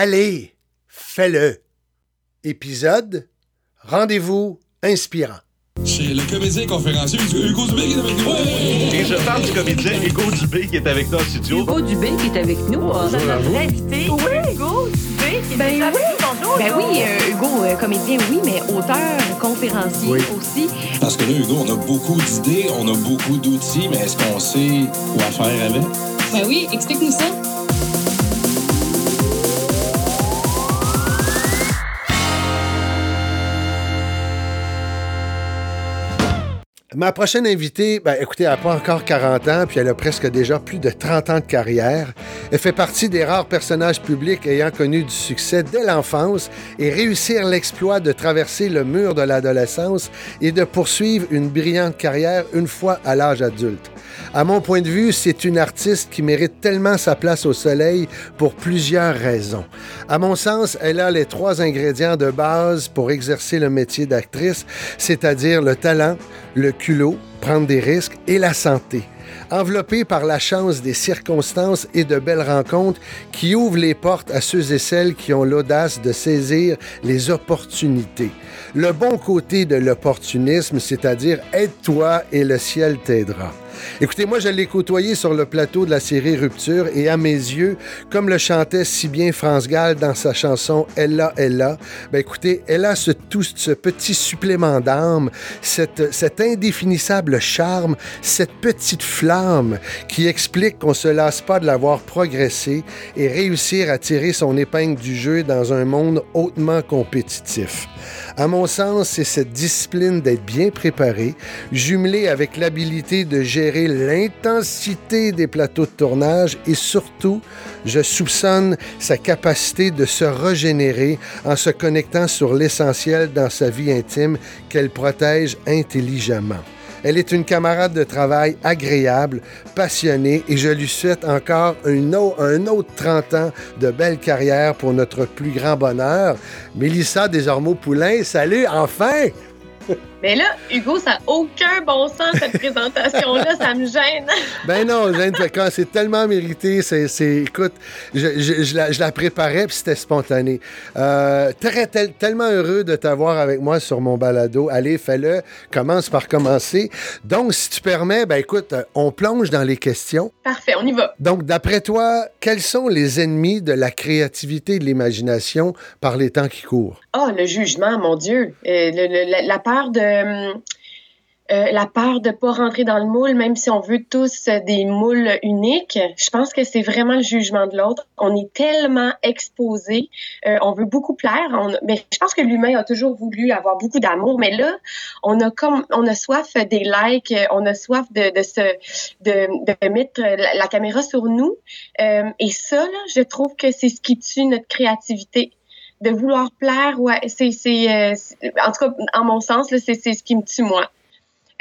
Allez, fais-le. Épisode Rendez-vous inspirant. C'est le comédien conférencier Hugo Dubé qui est avec nous. Et je parle du comédien Hugo Dubé qui est avec nous en studio. Hugo Dubé qui est avec nous. Bonjour notre invité. Oui. Hugo Dubé qui est Ben avec oui. nous. Bonjour. Ben Hugo. oui, euh, Hugo, euh, comédien, oui, mais auteur, conférencier Oui. aussi. Parce que là, Hugo, on a beaucoup d'idées, on a beaucoup d'outils, mais est-ce qu'on sait quoi faire avec? Ben oui, explique-nous ça. Ma prochaine invitée, ben, écoutez, elle n'a pas encore 40 ans, puis elle a presque déjà plus de 30 ans de carrière. Elle fait partie des rares personnages publics ayant connu du succès dès l'enfance et réussir l'exploit de traverser le mur de l'adolescence et de poursuivre une brillante carrière une fois à l'âge adulte. À mon point de vue, c'est une artiste qui mérite tellement sa place au soleil pour plusieurs raisons. À mon sens, elle a les trois ingrédients de base pour exercer le métier d'actrice, c'est-à-dire le talent, le culot, prendre des risques et la santé. Enveloppée par la chance des circonstances et de belles rencontres qui ouvrent les portes à ceux et celles qui ont l'audace de saisir les opportunités. Le bon côté de l'opportunisme, c'est-à-dire aide-toi et le ciel t'aidera. Écoutez, moi, je l'ai côtoyé sur le plateau de la série Rupture et à mes yeux, comme le chantait si bien France Gall dans sa chanson Ella, Ella, ben écoutez, elle a ce, tout ce petit supplément d'âme, cet indéfinissable charme, cette petite flamme qui explique qu'on se lasse pas de l'avoir progressé et réussir à tirer son épingle du jeu dans un monde hautement compétitif. À mon sens, c'est cette discipline d'être bien préparé, jumelée avec l'habilité de gérer l'intensité des plateaux de tournage et surtout, je soupçonne sa capacité de se régénérer en se connectant sur l'essentiel dans sa vie intime qu'elle protège intelligemment. Elle est une camarade de travail agréable, passionnée et je lui souhaite encore un, au- un autre 30 ans de belle carrière pour notre plus grand bonheur. Mélissa Desormeaux-Poulain, salut, enfin! Mais là, Hugo, ça n'a aucun bon sens, cette présentation-là. ça me gêne. Ben non, Jeanne Pécan, c'est tellement mérité. C'est, c'est- écoute, je, je- je la, je la préparais puis c'était spontané. Euh, très, tel- tellement heureux de t'avoir avec moi sur mon balado. Allez, fais-le. Commence par commencer. Donc, si tu permets, ben écoute, euh, on plonge dans les questions. Parfait, on y va. Donc, d'après toi, quels sont les ennemis de la créativité et de l'imagination par les temps qui courent? Oh, le jugement, mon Dieu. Euh, le- le- la, la peur de. Hum, euh, la peur de pas rentrer dans le moule, même si on veut tous euh, des moules uniques, je pense que c'est vraiment le jugement de l'autre. On est tellement exposé, euh, on veut beaucoup plaire. Mais je pense que l'humain a toujours voulu avoir beaucoup d'amour, mais là, on a comme, on a soif des likes, euh, on a soif de, se, de, mettre la, caméra sur nous. Euh, et ça, je trouve que c'est ce qui tue notre créativité de vouloir plaire, ouais, c'est, c'est, euh, c'est- en tout cas, en mon sens, là, c'est, c'est ce qui me tue, moi.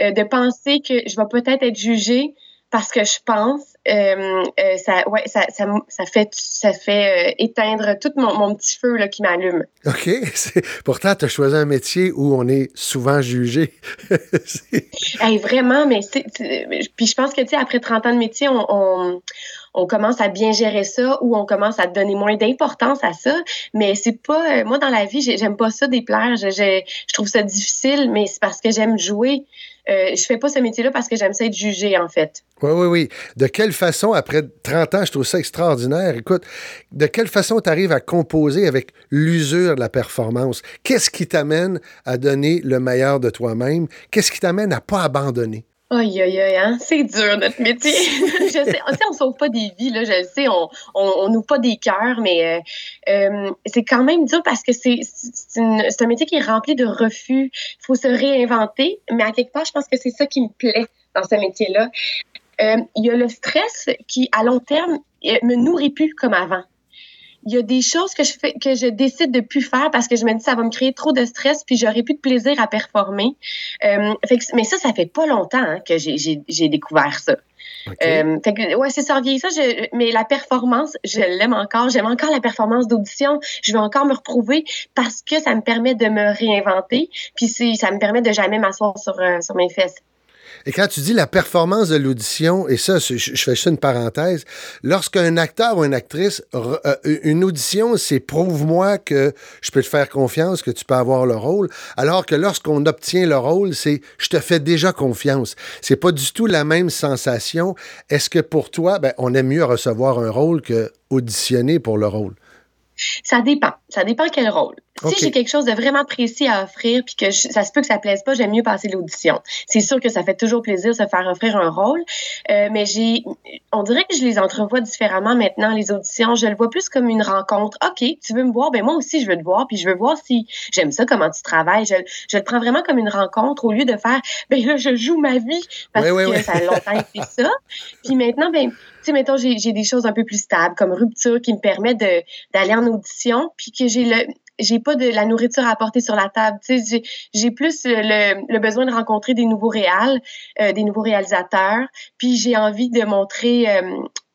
Euh, de penser que je vais peut-être être jugée parce que je pense, euh, euh, ça, ouais, ça, ça, ça fait, ça fait euh, éteindre tout mon, mon petit feu là, qui m'allume. OK? C'est- Pourtant, tu as choisi un métier où on est souvent jugé. Hey, vraiment, mais c'est, c'est- puis je pense que, tu sais, après 30 ans de métier, on, on, on commence à bien gérer ça ou on commence à donner moins d'importance à ça. Mais c'est pas, euh, moi, dans la vie, j'ai- j'aime pas ça déplaire. Je, je, je trouve ça difficile, mais c'est parce que j'aime jouer. Euh, je fais pas ce métier-là parce que j'aime ça être jugée, en fait. Oui, oui, oui. De quelle façon, après 30 ans, je trouve ça extraordinaire. Écoute, de quelle façon tu arrives à composer avec l'usure de la performance? Qu'est-ce qui t'amène à donner le meilleur de toi-même? Qu'est-ce qui t'amène à pas abandonner? Aïe, aïe, aïe, hein? c'est dur notre métier. je sais, on, sait, on sauve pas des vies, là, je le sais, on, on, on ouvre pas des cœurs, mais euh, euh, c'est quand même dur parce que c'est un métier qui est rempli de refus. Il faut se réinventer, mais à quelque part, je pense que c'est ça qui me plaît dans ce métier-là. Euh, Il y a le stress qui, à long terme, me nourrit plus comme avant. Il y a des choses que je fais que je décide de plus faire parce que je me dis ça va me créer trop de stress puis j'aurai plus de plaisir à performer. Euh, fait que- mais ça, ça fait pas longtemps hein, que j'ai- découvert ça. Euh, fait que, ouais, c'est ça, ça. Je, mais la performance, je l'aime encore. J'aime encore la performance d'audition. Je veux encore me reprouver parce que ça me permet de me réinventer. Puis ça me permet de jamais m'asseoir sur, euh, sur mes fesses. Et quand tu dis la performance de l'audition, et ça, je, fais ça une parenthèse, lorsqu'un acteur ou une actrice, euh, une audition, c'est prouve-moi que je peux te faire confiance, que tu peux avoir le rôle, alors que lorsqu'on obtient le rôle, c'est je te fais déjà confiance. C'est pas du tout la même sensation. Est-ce que pour toi, ben, on aime mieux recevoir un rôle que auditionner pour le rôle? Ça dépend. Ça dépend quel rôle. Si j'ai quelque chose de vraiment précis à offrir, puis que je- ça se peut que ça plaise pas, j'aime mieux passer l'audition. C'est sûr que ça fait toujours plaisir de se faire offrir un rôle, euh, mais j'ai, on dirait que je les entrevois différemment maintenant les auditions. Je le vois plus comme une rencontre. Ok, tu veux me voir, ben moi aussi je veux te voir, puis je veux voir si j'aime ça, comment tu travailles. Je, je le prends vraiment comme une rencontre au lieu de faire, ben là je joue ma vie parce que ça a longtemps été ça. Puis maintenant, ben sais, mettons, j'ai des choses un peu plus stables, comme rupture, qui me permet d'aller en audition, puis que j'ai le j'ai pas de la nourriture à apporter sur la table. J'ai- plus le, le besoin de rencontrer des nouveaux réals, euh, des nouveaux réalisateurs, puis j'ai envie de montrer euh,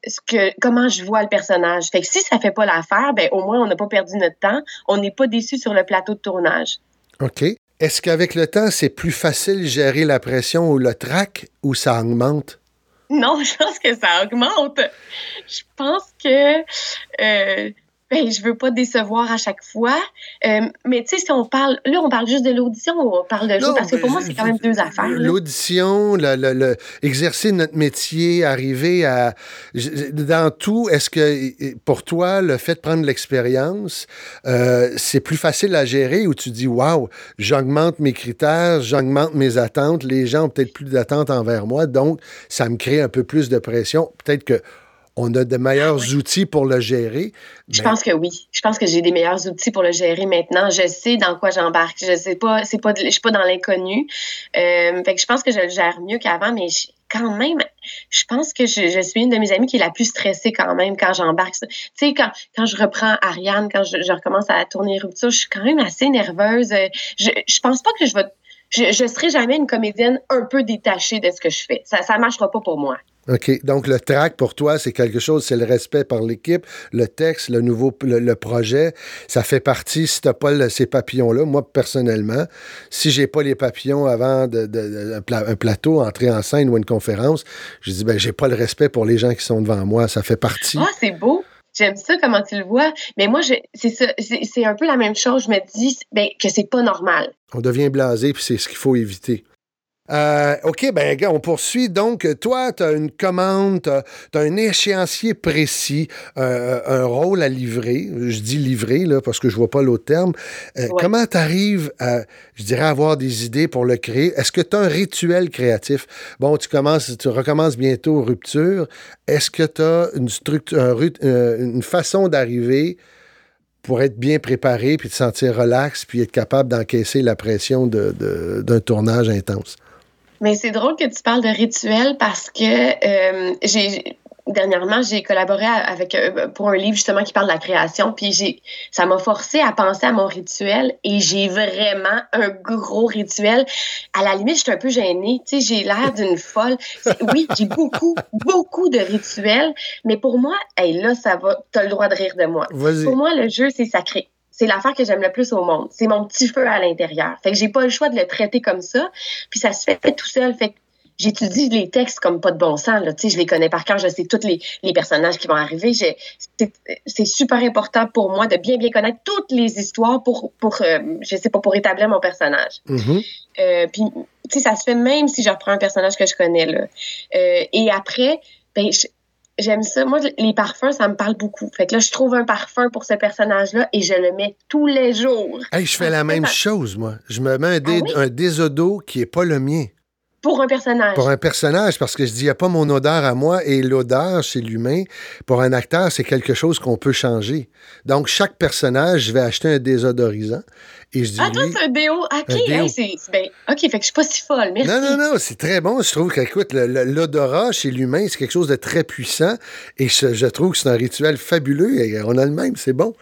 ce que comment je vois le personnage. Fait que si ça fait pas l'affaire, ben au moins on n'a pas perdu notre temps, on n'est pas déçu sur le plateau de tournage. OK. Est-ce qu'avec le temps, c'est plus facile de gérer la pression ou le trac ou ça augmente? Non, je pense que ça augmente. Je pense que euh, ben, je veux pas décevoir à chaque fois. Euh, mais tu sais, si on parle, là, on parle juste de l'audition ou on parle de jeu, parce que pour mais moi, c'est quand même deux affaires. L'audition, le, le- le- exercer notre métier, arriver à. Dans tout, est-ce que pour toi, le fait de prendre l'expérience, euh, c'est plus facile à gérer ou tu dis, waouh, j'augmente mes critères, j'augmente mes attentes, les gens ont peut-être plus d'attentes envers moi, donc ça me crée un peu plus de pression. Peut-être que. On a de meilleurs outils pour le gérer. Je mais- pense que oui. Je pense que j'ai des meilleurs outils pour le gérer maintenant. Je sais dans quoi j'embarque. Je sais pas, c'est pas, de- je suis pas dans l'inconnu. Euh, fait que je pense que je le gère mieux qu'avant, mais je- quand même, je pense que je, je suis une de mes amies qui est la plus stressée quand même quand j'embarque. Tu sais, quand, quand je reprends Ariane, quand je, je recommence à tourner Rupture, je suis quand même assez nerveuse. Je, je pense pas que je vais, je, je serai jamais une comédienne un peu détachée de ce que je fais. Ça, ça marchera pas pour moi. OK. Donc, le track, pour toi, c'est quelque chose, c'est le respect par l'équipe, le texte, le nouveau le, le projet. Ça fait partie, si tu n'as pas le- ces papillons-là, moi, personnellement, si j'ai pas les papillons avant de, de- de- un, pla- un plateau, entrer en scène ou une conférence, je dis, ben, j'ai pas le respect pour les gens qui sont devant moi. Ça fait partie. Ah, c'est beau. J'aime ça, comment tu le vois. Mais moi, c'est ça, c'est un peu la même chose. Je me dis ben, que c'est pas normal. On devient blasé, puis c'est ce qu'il faut éviter. Euh, OK, ben, gars, on poursuit. Donc, toi, tu as une commande, tu as, un échéancier précis, euh, un rôle à livrer. Je dis livrer, là, parce que je vois pas l'autre terme. Euh, Ouais. Comment tu arrives à, je dirais, avoir des idées pour le créer? Est-ce que tu as un rituel créatif? Bon, tu commences, tu recommences bientôt Rupture. Est-ce que tu as une, structure, un ru- une façon d'arriver pour être bien préparé, puis te sentir relax, puis être capable d'encaisser la pression de- de- d'un tournage intense? Mais c'est drôle que tu parles de rituel parce que euh, j'ai dernièrement j'ai collaboré avec euh, pour un livre justement qui parle de la création puis j'ai ça m'a forcé à penser à mon rituel et j'ai vraiment un gros rituel. À la limite je suis un peu gênée. Tu sais j'ai l'air d'une folle. Oui j'ai beaucoup beaucoup de rituels mais pour moi hey, là ça va t'as le droit de rire de moi. Pour moi, le jeu, c'est sacré. C'est l'affaire que j'aime le plus au monde. C'est mon petit feu à l'intérieur. Fait que j'ai pas le choix de le traiter comme ça. Puis ça se fait tout seul. Fait que j'étudie les textes comme pas de bon sens. Là. Tu sais, je les connais par cœur. Je sais tous les, les personnages qui vont arriver. C'est c'est super important pour moi de bien, bien connaître toutes les histoires pour, pour euh, je sais pas, pour établir mon personnage. Mhm. Euh, puis, tu sais, ça se fait même si je reprends un personnage que je connais, là. Euh, et après, ben, je- j'aime ça. Moi, les parfums, ça me parle beaucoup. Fait que là, je trouve un parfum pour ce personnage-là et je le mets tous les jours. Hey, je fais la même chose, moi. Je me mets un, dé- Ah oui? un désodo qui est pas le mien. Pour un personnage. Pour un personnage, parce que je dis, il n'y a pas mon odeur à moi, et l'odeur chez l'humain, pour un acteur, c'est quelque chose qu'on peut changer. Donc, chaque personnage, je vais acheter un désodorisant, et je dis, Ah, toi, c'est un déo. OK, Un hey, c'est, ben, OK, fait que je suis pas si folle. Merci. Non, non, non, c'est très bon. Je trouve que, écoute, le- le- l'odorat chez l'humain, c'est quelque chose de très puissant, et je, je trouve que c'est un rituel fabuleux, et on a le même, c'est bon.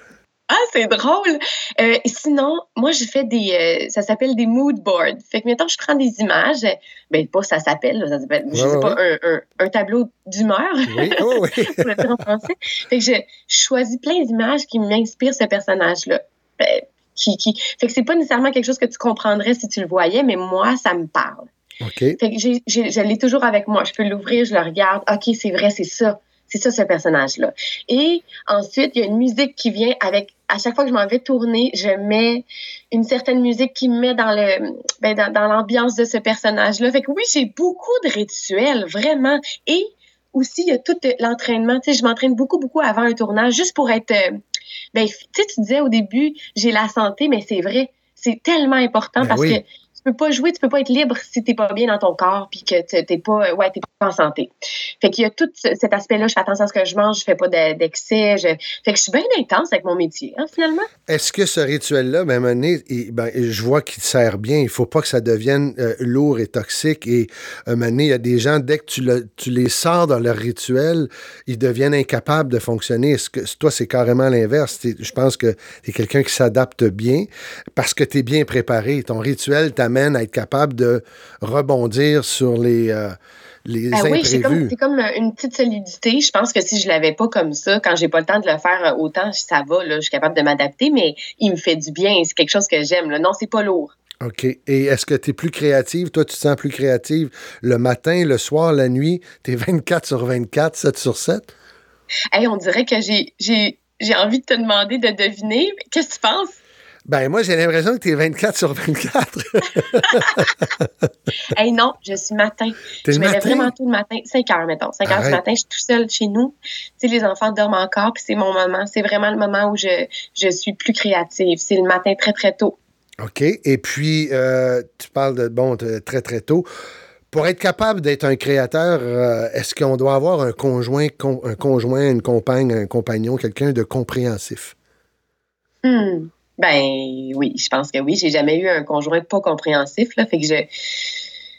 Ah, c'est drôle. Euh, sinon, moi, je fais des. euh, ça s'appelle des mood boards. Fait que, mettons, je prends des images. Ben, pas ça s'appelle, ça s'appelle, je Ouais, sais pas, un, un, un tableau d'humeur. Oui, oh, oui. pour le dire en français. Fait que je, je choisis plein d'images qui m'inspirent ce personnage-là. Ben, qui, qui... Fait que c'est pas nécessairement quelque chose que tu comprendrais si tu le voyais, mais moi, ça me parle. OK. Fait que j'ai- j'ai- je l'ai toujours avec moi. Je peux l'ouvrir, je le regarde. OK, c'est vrai, c'est ça. C'est ça, ce personnage-là. Et ensuite, il y a une musique qui vient avec. À chaque fois que je m'en vais tourner, je mets une certaine musique qui me met dans le, ben, dans, dans l'ambiance de ce personnage-là. Fait que oui, j'ai beaucoup de rituels, vraiment. Et aussi, il y a tout l'entraînement. Tu sais, je m'entraîne beaucoup, beaucoup avant un tournage, juste pour être. euh, ben, tu sais, tu disais au début, j'ai la santé, mais c'est vrai. C'est tellement important Ben parce oui. que tu peux pas jouer, tu peux pas être libre si t'es pas bien dans ton corps puis que t'es pas, ouais, t'es pas en santé. Fait qu'il y a tout ce- cet aspect-là. Je fais attention à ce que je mange, je fais pas de- d'excès. Je... Fait que je suis bien intense avec mon métier, hein, finalement. Est-ce que ce rituel-là, même année, ben, je vois qu'il sert bien. Il faut pas que ça devienne euh, lourd et toxique. Et moment donné, il y a des gens, dès que tu, le- tu les sors dans leur rituel, ils deviennent incapables de fonctionner. Est-ce que toi, c'est carrément l'inverse? Je pense que tu es quelqu'un qui s'adapte bien parce que tu es bien préparé. Ton rituel à être capable de rebondir sur les, euh, les Ah oui, c'est comme, imprévus. c'est comme euh, une petite solidité. Je pense que si je l'avais pas comme ça, quand j'ai pas le temps de le faire euh, autant, ça va, là, je suis capable de m'adapter, mais il me fait du bien. C'est quelque chose que j'aime. là. Non, c'est pas lourd. OK. Et est-ce que tu es plus créative? Toi, tu te sens plus créative le matin, le soir, la nuit? Tu es 24 sur 24, 7 sur 7? Hey, on dirait que j'ai, j'ai, j'ai envie de te demander de deviner. Qu'est-ce que tu penses? Ben, moi, j'ai l'impression que tu es 24 sur 24. Hey, non, je suis matin. Je me lève vraiment tôt le matin, 5 heures, mettons. 5 heures du matin, je suis tout seule chez nous. Tu sais, les enfants dorment encore, puis c'est mon moment. C'est vraiment le moment où je, je suis plus créative. C'est le matin très, très tôt. OK. Et puis, euh, tu parles de, bon, de très, très tôt. Pour être capable d'être un créateur, euh, est-ce qu'on doit avoir un conjoint, con- un conjoint, une compagne, un compagnon, quelqu'un de compréhensif? Hmm. Ben oui, je pense que oui. J'ai jamais eu un conjoint pas compréhensif, là. Fait que je,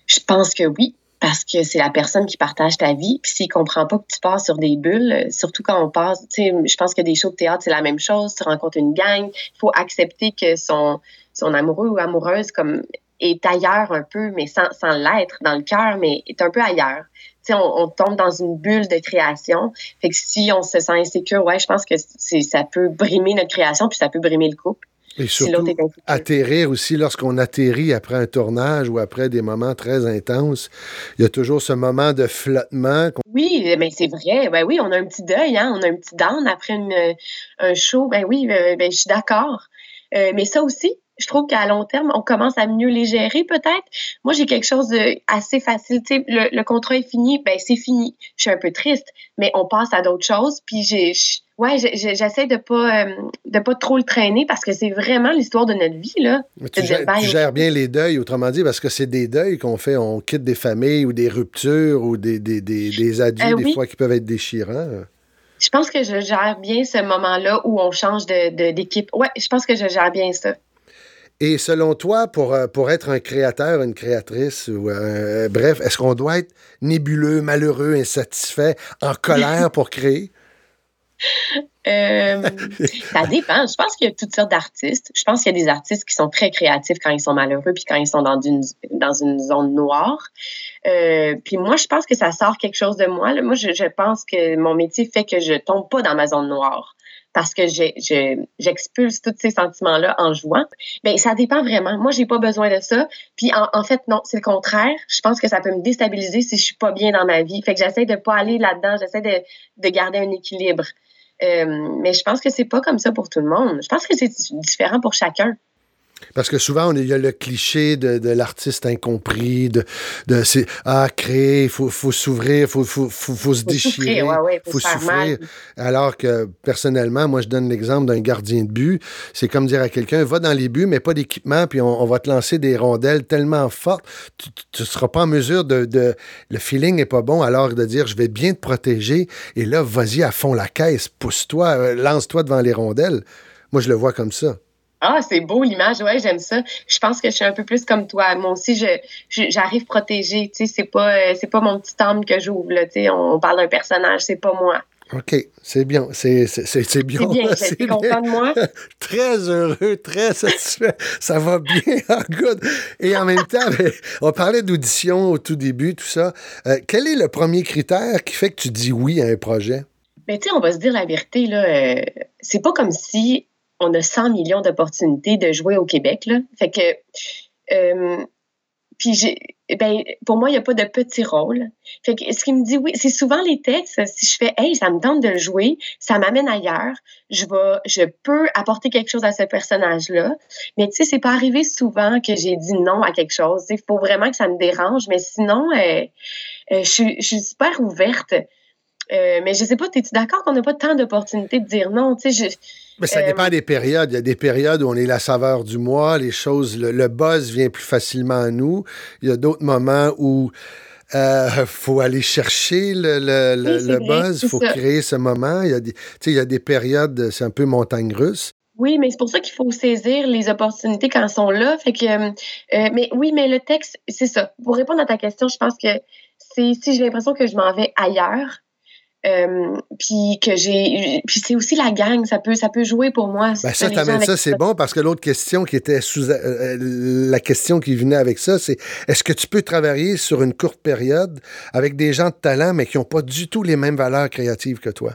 je pense que oui. Parce que c'est la personne qui partage ta vie. Puis s'il comprend pas que tu passes sur des bulles, surtout quand on passe, tu sais, je pense que des shows de théâtre, c'est la même chose. Tu rencontres une gang. Il faut accepter que son, son amoureux ou amoureuse, comme, est ailleurs un peu, mais sans, sans l'être dans le cœur, mais est un peu ailleurs. Tu sais, on, on tombe dans une bulle de création. Fait que si on se sent insécure, ouais, je pense que ça peut brimer notre création, puis ça peut brimer le couple. Et surtout, atterrir aussi lorsqu'on atterrit après un tournage ou après des moments très intenses. Il y a toujours ce moment de flottement. Oui, mais c'est vrai. Ben oui, on a un petit deuil, hein? On a un petit down après une, un show. Ben oui, euh, ben, je suis d'accord. Euh, mais ça aussi, je trouve qu'à long terme, on commence à mieux les gérer peut-être. Moi, j'ai quelque chose de assez facile. Tu sais, le, le contrat est fini, ben c'est fini. Je suis un peu triste, mais on passe à d'autres choses. Puis j'ai, ouais, j'essaie de pas euh, de pas trop le traîner parce que c'est vraiment l'histoire de notre vie là. Tu, de gères, bye tu gères bien les deuils, autrement dit, parce que c'est des deuils qu'on fait. On quitte des familles ou des ruptures ou des, des, des, des adieux, Euh, des oui. fois, qui peuvent être déchirants. Je pense que je gère bien ce moment-là où on change de, de- d'équipe. Ouais, je pense que je gère bien ça. Et selon toi, pour, euh, pour être un créateur, une créatrice, ou euh, bref, est-ce qu'on doit être nébuleux, malheureux, insatisfait, en colère pour créer? Euh, ça dépend. Je pense qu'il y a toutes sortes d'artistes. Je pense qu'il y a des artistes qui sont très créatifs quand ils sont malheureux puis quand ils sont dans une, dans une zone noire. Euh, puis moi, je pense que ça sort quelque chose de moi. là. Moi, je, je pense que mon métier fait que je tombe pas dans ma zone noire parce que je- j'expulse tous ces sentiments-là en jouant. Ben, ça dépend vraiment. Moi, j'ai pas besoin de ça. Puis en, en fait, non, c'est le contraire. Je pense que ça peut me déstabiliser si je suis pas bien dans ma vie. Fait que j'essaie de pas aller là-dedans. J'essaie de, de garder un équilibre. Euh, mais je pense que c'est pas comme ça pour tout le monde. Je pense que c'est différent pour chacun. Parce que souvent, il y a le cliché de, de l'artiste incompris, de, de c'est ah, créer, il faut, faut s'ouvrir, il faut, faut, faut, se Faut déchirer, ouais, ouais, faut souffrir. mal. Alors que personnellement, moi, je donne l'exemple d'un gardien de but. C'est comme dire à quelqu'un, va dans les buts, mais pas d'équipement, puis on, on va te lancer des rondelles tellement fortes, tu ne seras pas en mesure de, de... Le feeling n'est pas bon, alors de dire, je vais bien te protéger, et là, vas-y à fond la caisse, pousse-toi, euh, lance-toi devant les rondelles. Moi, je le vois comme ça. Ah, c'est beau l'image. Ouais, j'aime ça. Je pense que je suis un peu plus comme toi. Moi aussi, je, j'arrive protégée. Tu sais, c'est pas, euh, c'est pas mon petit âme que j'ouvre. Là. Tu sais, on, on parle d'un personnage, c'est pas moi. OK, c'est bien. C'est c'est- c'est- c'est bien. C'est bien. C'est J'étais bien. content de moi. Très heureux, très satisfait. Ça va bien. Ah, good. Et en même temps, on parlait d'audition au tout début, tout ça. Euh, quel est le premier critère qui fait que tu dis oui à un projet? Mais tu sais, on va se dire la vérité, là. euh, c'est pas comme si on a 100 millions d'opportunités de jouer au Québec, là. Fait que, euh, ben, pour moi, il n'y a pas de petit rôle. Fait que ce qui me dit oui, c'est souvent les textes, si je fais, hey, ça me tente de le jouer, ça m'amène ailleurs, je vais, je peux apporter quelque chose à ce personnage-là. Mais tu sais, c'est pas arrivé souvent que j'ai dit non à quelque chose. Il faut vraiment que ça me dérange, mais sinon, euh, euh, je, suis, super ouverte. Mais je sais pas, es-tu d'accord qu'on n'a pas tant d'opportunités de dire non? Tu sais, mais ça dépend des périodes. Il y a des périodes où on est la saveur du mois, les choses, le, buzz vient plus facilement à nous. Il y a d'autres moments où il euh, faut aller chercher le, le, buzz, il faut créer ce moment. Il y, a des, il y a des périodes, c'est un peu montagne russe. Oui, mais c'est pour ça qu'il faut saisir les opportunités quand elles sont là. Fait que, euh, euh, mais oui, mais le texte, c'est ça. Pour répondre à ta question, je pense que c'est si j'ai l'impression que je m'en vais ailleurs, euh, puis que j'ai puis c'est aussi la gang ça peut ça peut jouer pour moi. Ben ça t'amène ça c'est bon parce que l'autre question qui était sous euh, euh, la question qui venait avec ça c'est est-ce que tu peux travailler sur une courte période avec des gens de talent mais qui n'ont pas du tout les mêmes valeurs créatives que toi?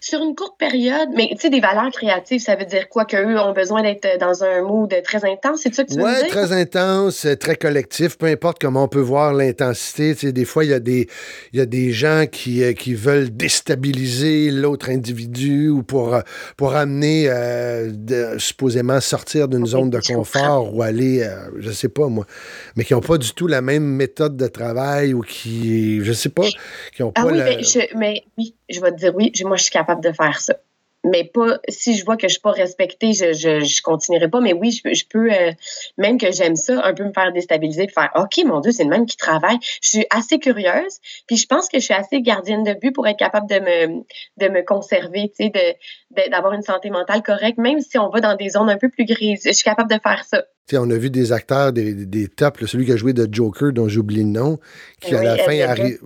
Sur une courte période, mais tu sais, des valeurs créatives, ça veut dire quoi? Qu'eux ont besoin d'être dans un mood très intense, c'est ça que tu veux dire? Oui, très intense, très collectif, peu importe comment on peut voir l'intensité. Tu sais, des fois, il y, a des, y a des gens qui, euh, qui veulent déstabiliser l'autre individu ou pour, euh, pour amener, euh, supposément, sortir d'une zone de confort ou aller, je sais pas moi, mais qui n'ont pas du tout la même méthode de travail ou qui, je sais pas, qui n'ont ah pas oui, la... mais, je, mais oui, je vais te dire oui, moi, je suis capable de faire ça. Mais pas si je vois que je suis pas respectée, je, je, continuerai pas. Mais oui, je, peux, euh, même que j'aime ça, un peu me faire déstabiliser et faire OK, mon Dieu, c'est le même qui travaille. Je suis assez curieuse, puis je pense que je suis assez gardienne de but pour être capable de me, de me conserver, d'avoir une santé mentale correcte, même si on va dans des zones un peu plus grises. Je suis capable de faire ça on a vu des acteurs, des, des tops, celui qui a joué de Joker, dont j'oublie le nom, qui à la fin,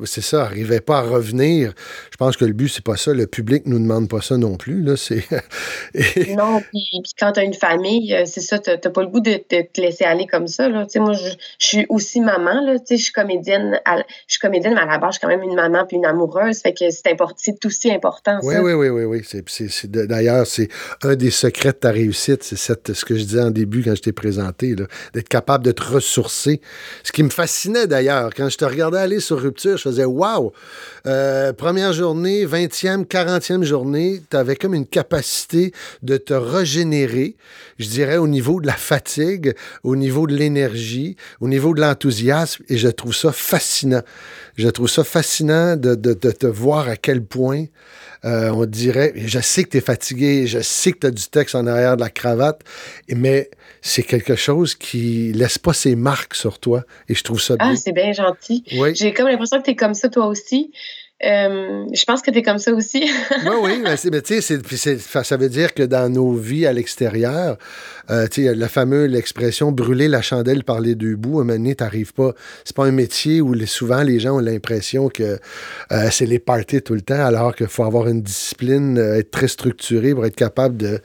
c'est ça, n'arrivait pas à revenir. Je pense que le but, c'est pas ça. Le public nous demande pas ça non plus. Là, non, puis, quand tu as une famille, euh, c'est ça, tu n'as pas le goût de, te laisser aller comme ça. Là. Moi, je, suis aussi maman. Là, je suis comédienne. je suis comédienne, mais à la base, je suis quand même une maman puis une amoureuse. Fait que c'est, c'est aussi important. Oui, oui, oui, oui, oui. C'est, d'ailleurs, c'est un des secrets de ta réussite. C'est ce que je disais en début quand je t'ai présenté d'être capable de te ressourcer. Ce qui me fascinait d'ailleurs, quand je te regardais aller sur Rupture, je faisais Waouh! première journée, 20e, 40e journée, tu avais comme une capacité de te régénérer, je dirais, au niveau de la fatigue, au niveau de l'énergie, au niveau de l'enthousiasme, et je trouve ça fascinant. Je trouve ça fascinant de, de te voir à quel point euh, on dirait, je sais que tu es fatigué, je sais que tu as du texte en arrière de la cravate, mais c'est quelque chose qui laisse pas ses marques sur toi. Et je trouve ça ah, bien. Ah, c'est bien gentil. J'ai comme l'impression que tu es comme ça toi aussi. Euh, je pense que tu es comme ça aussi. oui, oui, mais, tu sais, ça veut dire que dans nos vies à l'extérieur, euh, tu sais, la fameuse expression brûler la chandelle par les deux bouts, à un moment donné, t'arrives pas. C'est pas un métier où souvent les gens ont l'impression que euh, c'est les parties tout le temps, alors qu'il faut avoir une discipline, être très structuré pour être capable de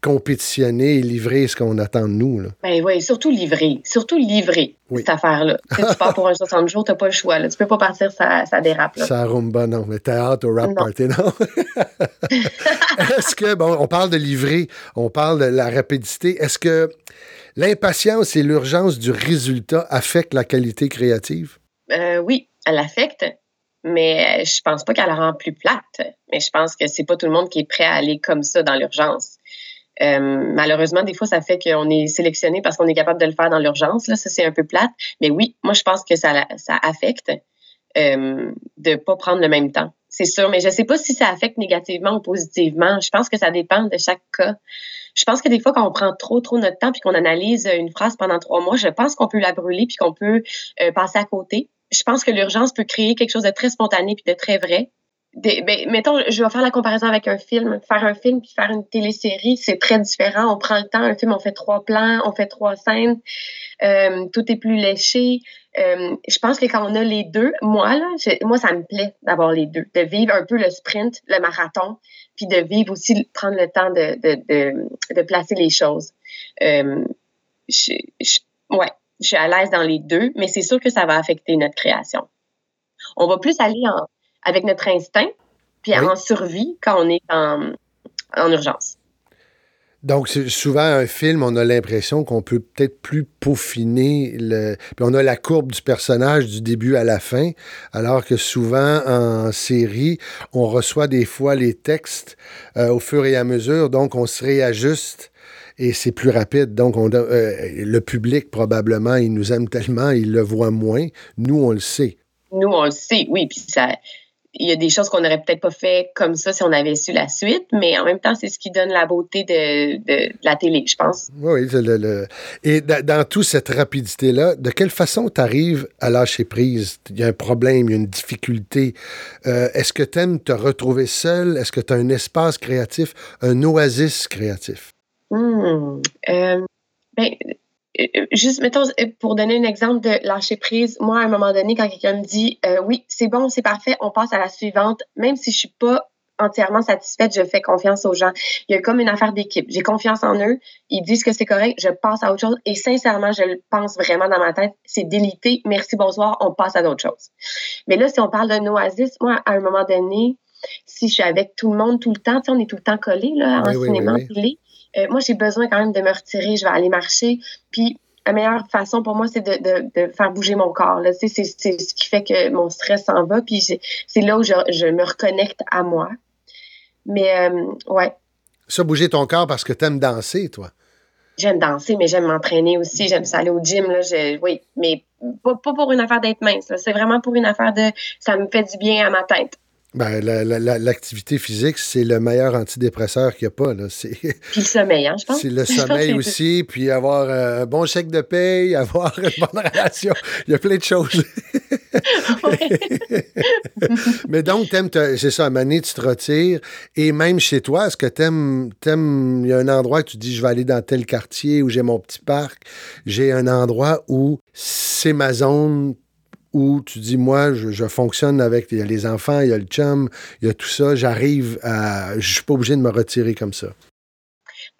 compétitionner et livrer ce qu'on attend de nous. Là. Ben oui, surtout livrer. Surtout livrer cette affaire-là. si tu pars pour un 60 jours, tu n'as pas le choix. Là. Tu peux pas partir, ça, ça dérape. Là. Ça rumba, non. Mais t'as hâte au rap party, non? Est-ce que, bon, on parle de livrer, on parle de la rapidité. Est-ce que l'impatience et l'urgence du résultat affectent la qualité créative? Euh, oui, elle affecte. Mais je pense pas qu'elle la rend plus plate. Mais je pense que c'est pas tout le monde qui est prêt à aller comme ça dans l'urgence. Euh, malheureusement, des fois, ça fait qu'on est sélectionné parce qu'on est capable de le faire dans l'urgence. Là, ça, c'est un peu plate. Mais oui, moi, je pense que ça, ça affecte euh, de pas prendre le même temps. C'est sûr, mais je sais pas si ça affecte négativement ou positivement. Je pense que ça dépend de chaque cas. Je pense que des fois, quand on prend trop, trop notre temps puis qu'on analyse une phrase pendant trois mois, je pense qu'on peut la brûler puis qu'on peut euh, passer à côté. Je pense que l'urgence peut créer quelque chose de très spontané puis de très vrai ben, mettons, je vais faire la comparaison avec un film. Faire un film puis faire une télésérie, c'est très différent. On prend le temps. Un film, on fait trois plans, on fait trois scènes. Euh, tout est plus léché. Euh, je pense que quand on a les deux, moi, là, moi, ça me plaît d'avoir les deux. De vivre un peu le sprint, le marathon, puis de vivre aussi, prendre le temps de, de, de, de placer les choses. Euh, je, je, ouais, je suis à l'aise dans les deux, mais c'est sûr que ça va affecter notre création. On va plus aller en avec notre instinct, puis en survie quand on est en, urgence. Donc, souvent, un film, on a l'impression qu'on peut peut-être plus peaufiner le. Puis on a la courbe du personnage du début à la fin, alors que souvent, en série, on reçoit des fois les textes euh, au fur et à mesure, donc on se réajuste et c'est plus rapide. Donc, on, euh, le public, probablement, il nous aime tellement, il le voit moins. Nous, on le sait. Nous, on le sait, oui. Puis ça, il y a des choses qu'on n'aurait peut-être pas fait comme ça si on avait su la suite, mais en même temps, c'est ce qui donne la beauté de, de, la télé, je pense. Oui, le, le... et dans toute cette rapidité-là, de quelle façon tu arrives à lâcher prise? Il y a un problème, il y a une difficulté. Euh, Est-ce que tu aimes te retrouver seul? Est-ce que tu as un espace créatif, un oasis créatif? Mmh. Euh, ben, juste, mettons, euh, pour donner un exemple de lâcher prise, moi, à un moment donné, quand quelqu'un me dit oui, c'est bon, c'est parfait, on passe à la suivante, même si je suis pas entièrement satisfaite, je fais confiance aux gens. Il y a comme une affaire d'équipe. J'ai confiance en eux. Ils disent que c'est correct, je passe à autre chose. Et sincèrement, je le pense vraiment dans ma tête. C'est délité. Merci, bonsoir, on passe à d'autres choses. Mais là, si on parle d'un oasis, moi, à un moment donné, si je suis avec tout le monde tout le temps, tu sais, on est tout le temps collés là, en cinéma, oui, euh, moi, j'ai besoin quand même de me retirer. Je vais aller marcher. Puis, la meilleure façon pour moi, c'est de, de, de, faire bouger mon corps. C'est, c'est, ce qui fait que mon stress s'en va. Puis, c'est là où je, je, me reconnecte à moi. Mais, euh, ouais. Ça, bouger ton corps parce que tu aimes danser, toi? J'aime danser, mais j'aime m'entraîner aussi. J'aime ça aller au gym. Là, oui, mais pas, pas pour une affaire d'être mince. C'est vraiment pour une affaire de ça me fait du bien à ma tête. Ben, l'activité physique, c'est le meilleur antidépresseur qu'il n'y a pas. Là. Puis le sommeil, hein, je pense. C'est le sommeil aussi, puis avoir un bon chèque de paye, avoir une bonne relation. Il y a plein de choses. Mais donc, t'aimes, c'est ça, à un tu te retires. Et même chez toi, est-ce que t'aimes, t'aimes, il y a un endroit que tu dis, je vais aller dans tel quartier où j'ai mon petit parc. J'ai un endroit où c'est ma zone où tu dis, moi, je, fonctionne avec, les enfants, il y a le chum, il y a tout ça, j'arrive à, je suis pas obligé de me retirer comme ça.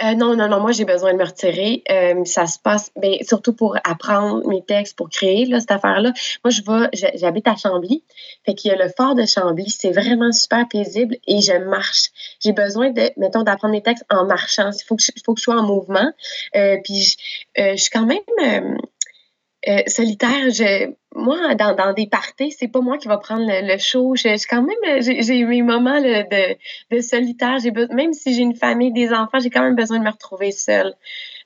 Euh, non, non, non, moi j'ai besoin de me retirer. Euh, ça se passe, bien, surtout pour apprendre mes textes, pour créer là, cette affaire-là. Moi, je vais, j'habite à Chambly. Fait qu'il y a le fort de Chambly, c'est vraiment super paisible et je marche. J'ai besoin de, mettons, d'apprendre mes textes en marchant. Il faut que je, sois en mouvement. Euh, puis je, suis quand même euh, solitaire, je, moi, dans, dans des parties, c'est pas moi qui va prendre le, show. Je, quand même, j'ai mes moments de, de solitaire. J'ai même si j'ai une famille, des enfants, j'ai quand même besoin de me retrouver seule,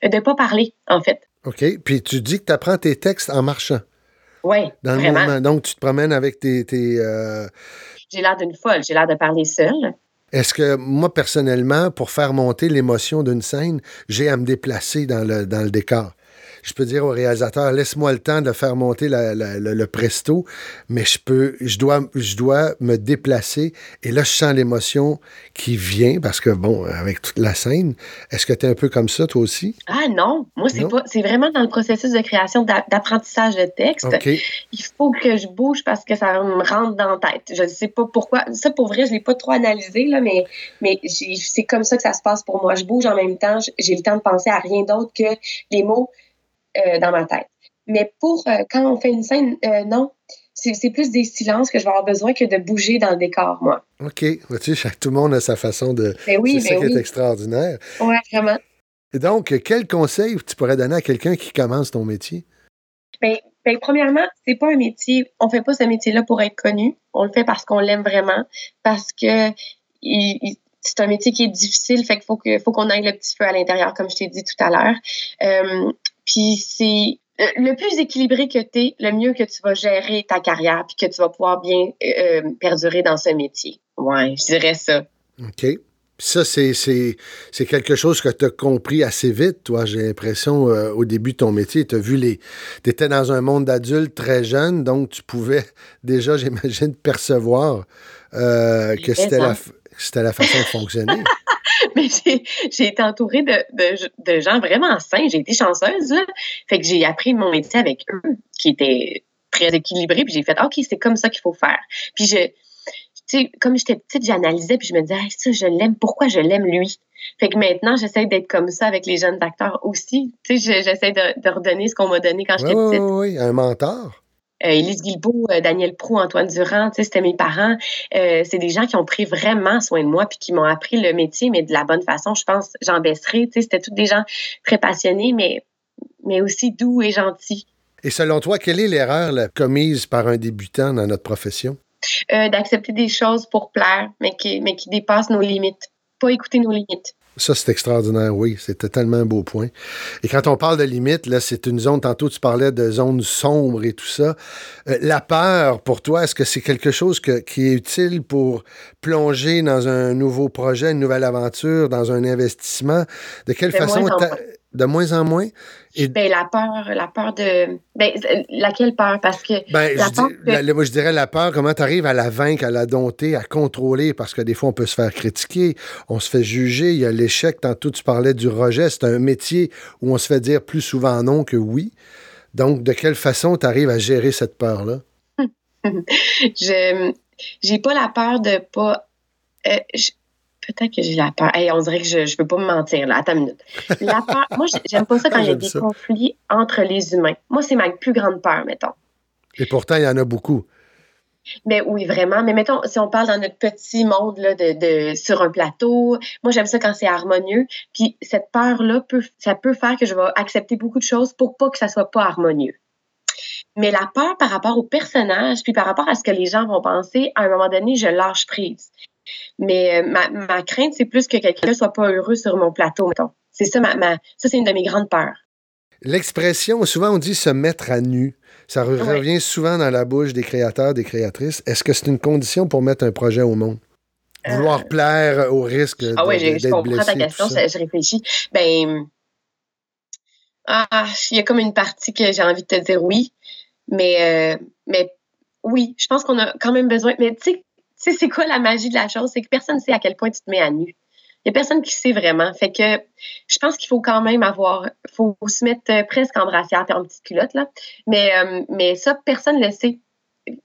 euh, de pas parler, en fait. OK. Puis tu dis que tu apprends tes textes en marchant. Oui, vraiment. Donc, tu te promènes avec tes... tes euh, J'ai l'air d'une folle. J'ai l'air de parler seule. Est-ce que moi, personnellement, pour faire monter l'émotion d'une scène, j'ai à me déplacer dans le, dans le décor? Je peux dire au réalisateur, laisse-moi le temps de faire monter le, presto, mais je peux, je dois, je dois me déplacer. Et là, je sens l'émotion qui vient parce que, bon, avec toute la scène, est-ce que tu es un peu comme ça, toi aussi? Ah non, moi, c'est pas, c'est vraiment dans le processus de création d'apprentissage de texte. Il faut que je bouge parce que ça me rentre dans la tête. Je ne sais pas pourquoi. Ça, pour vrai, je l'ai pas trop analysé, là, mais, mais c'est comme ça que ça se passe pour moi. Je bouge en même temps, j'ai le temps de penser à rien d'autre que les mots euh, dans ma tête. Mais pour euh, quand on fait une scène, euh, non. C'est plus des silences que je vais avoir besoin que de bouger dans le décor, moi. OK. Tu sais, tout le monde a sa façon de. Ben oui, c'est ça ben qui est extraordinaire. Oui, vraiment. Et donc, quel conseil tu pourrais donner à quelqu'un qui commence ton métier? Bien, ben, premièrement, c'est pas un métier, on fait pas ce métier-là pour être connu. On le fait parce qu'on l'aime vraiment, parce que c'est un métier qui est difficile, fait qu'il faut que faut qu'on aille le petit feu à l'intérieur, comme je t'ai dit tout à l'heure. Puis c'est euh, le plus équilibré que tu es, le mieux que tu vas gérer ta carrière puis que tu vas pouvoir bien euh, perdurer dans ce métier. Ouais, je dirais ça. OK. Ça, c'est, c'est, quelque chose que tu as compris assez vite, toi, j'ai l'impression, euh, au début de ton métier. Tu vu les. Tu étais dans un monde d'adultes très jeune, donc tu pouvais déjà, j'imagine, percevoir que c'était la, c'était la façon de fonctionner. mais j'ai été entourée de, de, de, gens vraiment sains. J'ai été chanceuse. Là. Fait que j'ai appris mon métier avec eux, qui était très équilibré. Puis j'ai fait, OK, c'est comme ça qu'il faut faire. Puis je, tu sais, comme j'étais petite, j'analysais, puis je me disais, ça, je l'aime. Pourquoi je l'aime lui? Fait que maintenant, j'essaie d'être comme ça avec les jeunes acteurs aussi. Tu sais, j'essaie de, de, redonner ce qu'on m'a donné quand j'étais petite. Oui, oui, un mentor. Euh, Élise Guilbeault, euh, Daniel Prou, Antoine Durand, c'était mes parents. Euh, c'est des gens qui ont pris vraiment soin de moi puis qui m'ont appris le métier, mais de la bonne façon. Je pense, Jean Besseray, c'était tous des gens très passionnés, mais, mais aussi doux et gentils. Et selon toi, quelle est l'erreur commise par un débutant dans notre profession? D'accepter des choses pour plaire, mais qui, mais qui dépassent nos limites. Pas écouter nos limites. Ça, c'est extraordinaire, oui. C'était tellement un beau point. Et quand on parle de limite, là, c'est une zone, tantôt tu parlais de zone sombre et tout ça. Euh, la peur, pour toi, est-ce que c'est quelque chose qui est utile pour plonger dans un nouveau projet, une nouvelle aventure, dans un investissement? De quelle façon? De moins en moins? Et... Ben, la peur, la peur de. Ben, laquelle peur? Parce que. Ben, je, moi, je dirais la peur, comment tu arrives à la vaincre, à la dompter, à contrôler, parce que des fois, on peut se faire critiquer, on se fait juger, il y a l'échec. Tantôt, tu parlais du rejet. C'est un métier où on se fait dire plus souvent non que oui. Donc, de quelle façon tu arrives à gérer cette peur-là? je j'ai pas la peur de pas. Euh, Peut-être que j'ai la peur. on dirait que je ne peux pas me mentir. Là. Attends une minute. La peur, moi, j'aime pas ça quand il y a des conflits entre les humains. Moi, c'est ma plus grande peur, mettons. Et pourtant, il y en a beaucoup. Mais oui, vraiment. Mais mettons, si on parle dans notre petit monde là, de, sur un plateau, moi, j'aime ça quand c'est harmonieux. Puis cette peur-là, peut, ça peut faire que je vais accepter beaucoup de choses pour pas que ça soit pas harmonieux. Mais la peur par rapport au personnage, puis par rapport à ce que les gens vont penser, à un moment donné, je lâche prise. Mais euh, ma, crainte, c'est plus que quelqu'un ne soit pas heureux sur mon plateau, mettons. C'est ça, ma, ça, c'est une de mes grandes peurs. L'expression, souvent on dit se mettre à nu. Ça revient souvent dans la bouche des créateurs, des créatrices. Est-ce que c'est une condition pour mettre un projet au monde? Vouloir euh. plaire au risque ah oui, je, comprends ta question, je, réfléchis. Ben, ah, il y a comme une partie que j'ai envie de te dire oui, mais, euh, mais oui, je pense qu'on a quand même besoin. Mais tu sais, sais, c'est quoi la magie de la chose? C'est que personne ne sait à quel point tu te mets à nu. Il n'y a personne qui sait vraiment. Fait que je pense qu'il faut quand même avoir, faut se mettre euh, presque en brassière et en petite culotte, là. Mais, euh, mais ça, personne ne le sait.